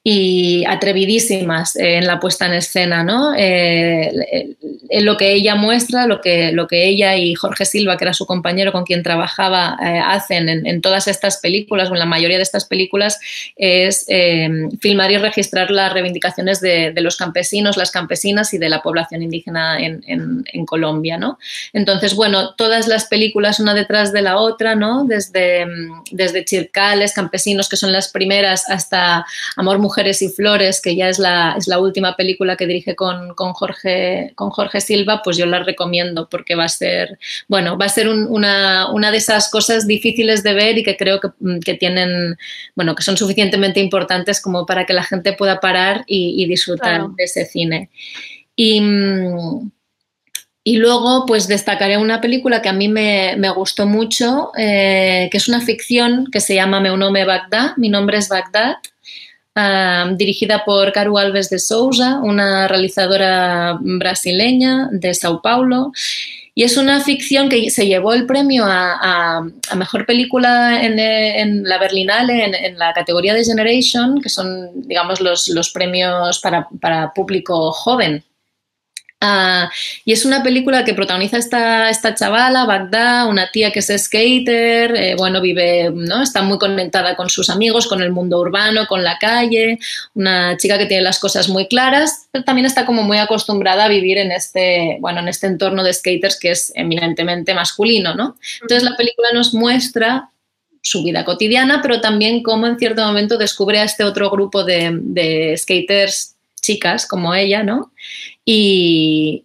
y atrevidísimas en la puesta en escena, ¿no? Eh, en lo que ella muestra, lo que, lo que ella y Jorge Silva, que era su compañero con quien trabajaba, eh, hacen en, todas estas películas, o en la mayoría de estas películas, es eh, filmar y registrar las reivindicaciones de, los campesinos, las campesinas y de la población indígena en, Colombia, ¿no? Entonces, bueno, todas las películas una detrás de la otra, ¿no? Desde, desde Chircales, Campesinos, que son las primeras, hasta Amor, Mujer Mujeres y Flores, que ya es la, es la última película que dirige con, con, Jorge, con Jorge Silva, pues yo la recomiendo porque va a ser, bueno, va a ser una, una, de esas cosas difíciles de ver y que creo que, que, tienen, bueno, que son suficientemente importantes como para que la gente pueda parar y, y disfrutar de ese cine. Y, y luego, pues destacaré una película que a mí me, me gustó mucho, eh, que es una ficción que se llama Meu nome Bagdad, mi nombre es Bagdad, uh, dirigida por Caru Alves de Souza, una realizadora brasileña de Sao Paulo. Y es una ficción que se llevó el premio a, mejor película en, la Berlinale, en, en, la categoría de Generation, que son, digamos, los, los premios para, para público joven. Uh, y es una película que protagoniza esta, esta chavala, Bagdad, una tía que es skater, eh, bueno, vive, ¿no? Está muy conectada con sus amigos, con el mundo urbano, con la calle, una chica que tiene las cosas muy claras, pero también está como muy acostumbrada a vivir en este, bueno, en este entorno de skaters que es eminentemente masculino, ¿no? Entonces la película nos muestra su vida cotidiana, pero también cómo en cierto momento descubre a este otro grupo de, de skaters chicas como ella, ¿no? Y,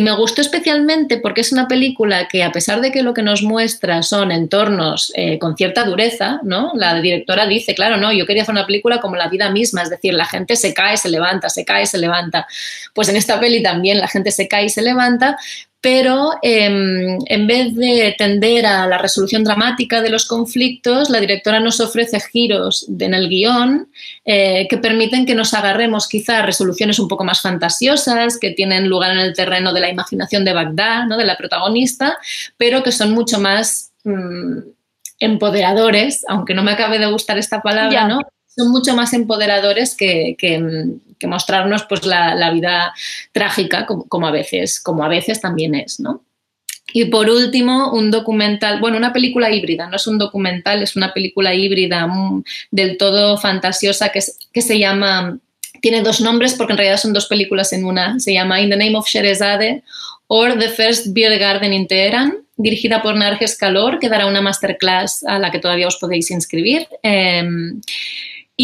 me gustó especialmente porque es una película que a pesar de que lo que nos muestra son entornos eh, con cierta dureza, ¿no? La directora dice, claro, no, yo quería hacer una película como la vida misma, es decir, la gente se cae, se levanta, se cae, se levanta. Pues en esta peli también la gente se cae y se levanta, pero eh, en vez de tender a la resolución dramática de los conflictos, la directora nos ofrece giros en el guion eh, que permiten que nos agarremos quizá a resoluciones un poco más fantasiosas, que tienen lugar en el terreno de la imaginación de Bagdad, ¿no? de la protagonista, pero que son mucho más mmm, empoderadores, aunque no me acabe de gustar esta palabra, ¿no? Son mucho más empoderadores que, que, que mostrarnos pues, la, vida trágica como, como, a veces, como a veces también es, ¿no? Y por último, un documental, bueno, una película híbrida, no es un documental, es una película híbrida mm, del todo fantasiosa que, es, que se llama, tiene dos nombres porque en realidad son dos películas en una, se llama In the Name of Sherezade or The First Beer Garden in Teheran, dirigida por Narges Calor, que dará una masterclass a la que todavía os podéis inscribir. Eh,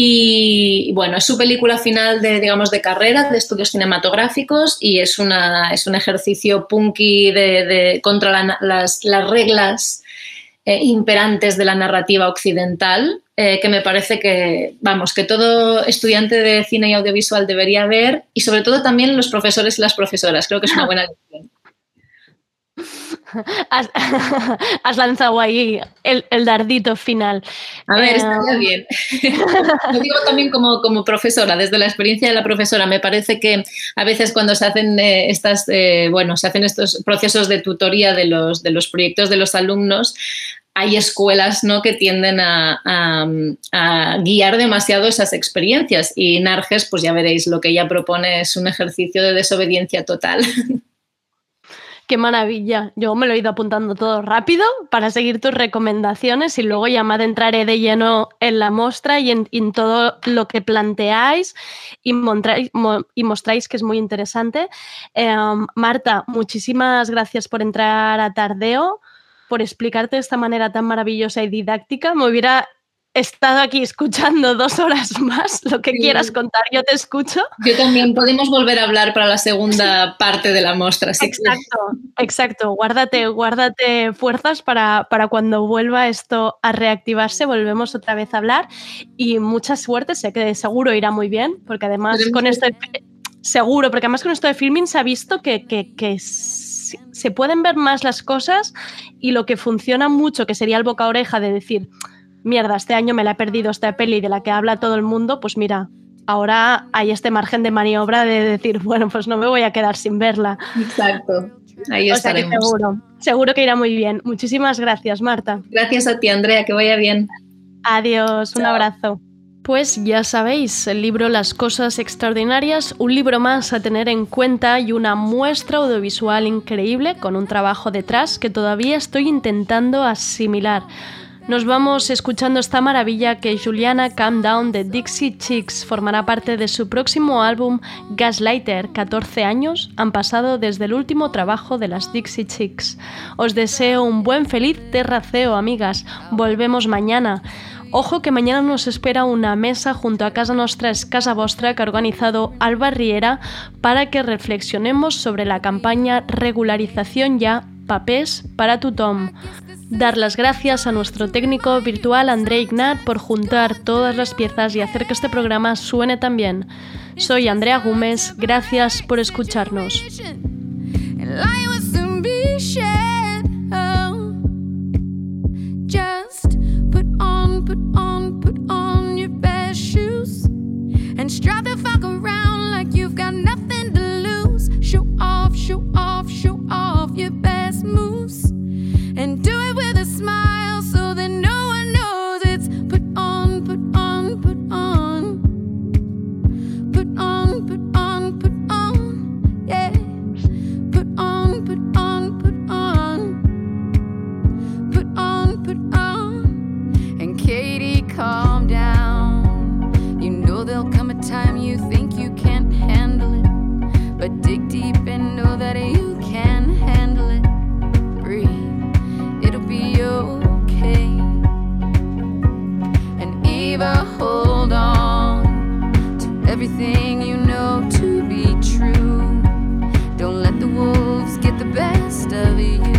y bueno, es su película final de, digamos, de carrera, de estudios cinematográficos y es, una, es un ejercicio punky de, de contra la, las, las, reglas eh, imperantes de la narrativa occidental, eh, que me parece que, vamos, que todo estudiante de cine y audiovisual debería ver y sobre todo también los profesores y las profesoras. Creo que es una <laughs> buena lección. Has, <laughs> has, lanzado ahí el, el, dardito final. A ver, eh... estaría bien. <laughs> Lo digo también como, como, profesora, desde la experiencia de la profesora. Me parece que a veces cuando se hacen eh, estas, eh, bueno, se hacen estos procesos de tutoría de los, de los proyectos de los alumnos, hay escuelas ¿no? que tienden a, a, a, guiar demasiado esas experiencias y Narges, pues ya veréis, lo que ella propone es un ejercicio de desobediencia total. <laughs> Qué maravilla. Yo me lo he ido apuntando todo rápido para seguir tus recomendaciones y luego ya me adentraré de lleno en la muestra y en, todo lo que planteáis y, mostráis, que es muy interesante. Eh, Marta, muchísimas gracias por entrar a Tardeo, por explicarte de esta manera tan maravillosa y didáctica. Me hubiera estado aquí escuchando dos horas más, lo que sí. quieras contar, yo te escucho. Yo también, podemos volver a hablar para la segunda parte de la muestra. Sí. Exacto, exacto, guárdate, guárdate fuerzas para, para cuando vuelva esto a reactivarse, volvemos otra vez a hablar y mucha suerte, sé que seguro irá muy bien, porque además con esto, seguro, porque además con esto de filming se ha visto que, que, que se pueden ver más las cosas y lo que funciona mucho, que sería el boca oreja de decir mierda, este año me la he perdido esta peli de la que habla todo el mundo, pues mira, ahora hay este margen de maniobra de decir, <laughs> bueno, pues no me voy a quedar sin verla. Exacto. Ahí o estaremos. Sea seguro, seguro que irá muy bien. Muchísimas gracias, Marta. Gracias a ti, Andrea, que vaya bien. Adiós, Chao. un abrazo. Pues ya sabéis, el libro Las Cosas Extraordinarias, un libro más a tener en cuenta y una muestra audiovisual increíble con un trabajo detrás que todavía estoy intentando asimilar. Nos vamos escuchando esta maravilla que Juliana Calm Down de Dixie Chicks formará parte de su próximo álbum Gaslighter. 14 años han pasado desde el último trabajo de las Dixie Chicks. Os deseo un buen feliz terraceo, amigas. Volvemos mañana. Ojo que mañana nos espera una mesa junto a Casa Nostra Casa Vostra que ha organizado Alba Riera para que reflexionemos sobre la campaña Regularización ya, papés para tu Tom. Dar las gracias a nuestro técnico virtual André Ignat por juntar todas las piezas y hacer que este programa suene tan bien. Soy Andrea Gómez, gracias por escucharnos. you can handle it. Breathe, it'll be okay. And Eva, hold on to everything you know to be true. Don't let the wolves get the best of you.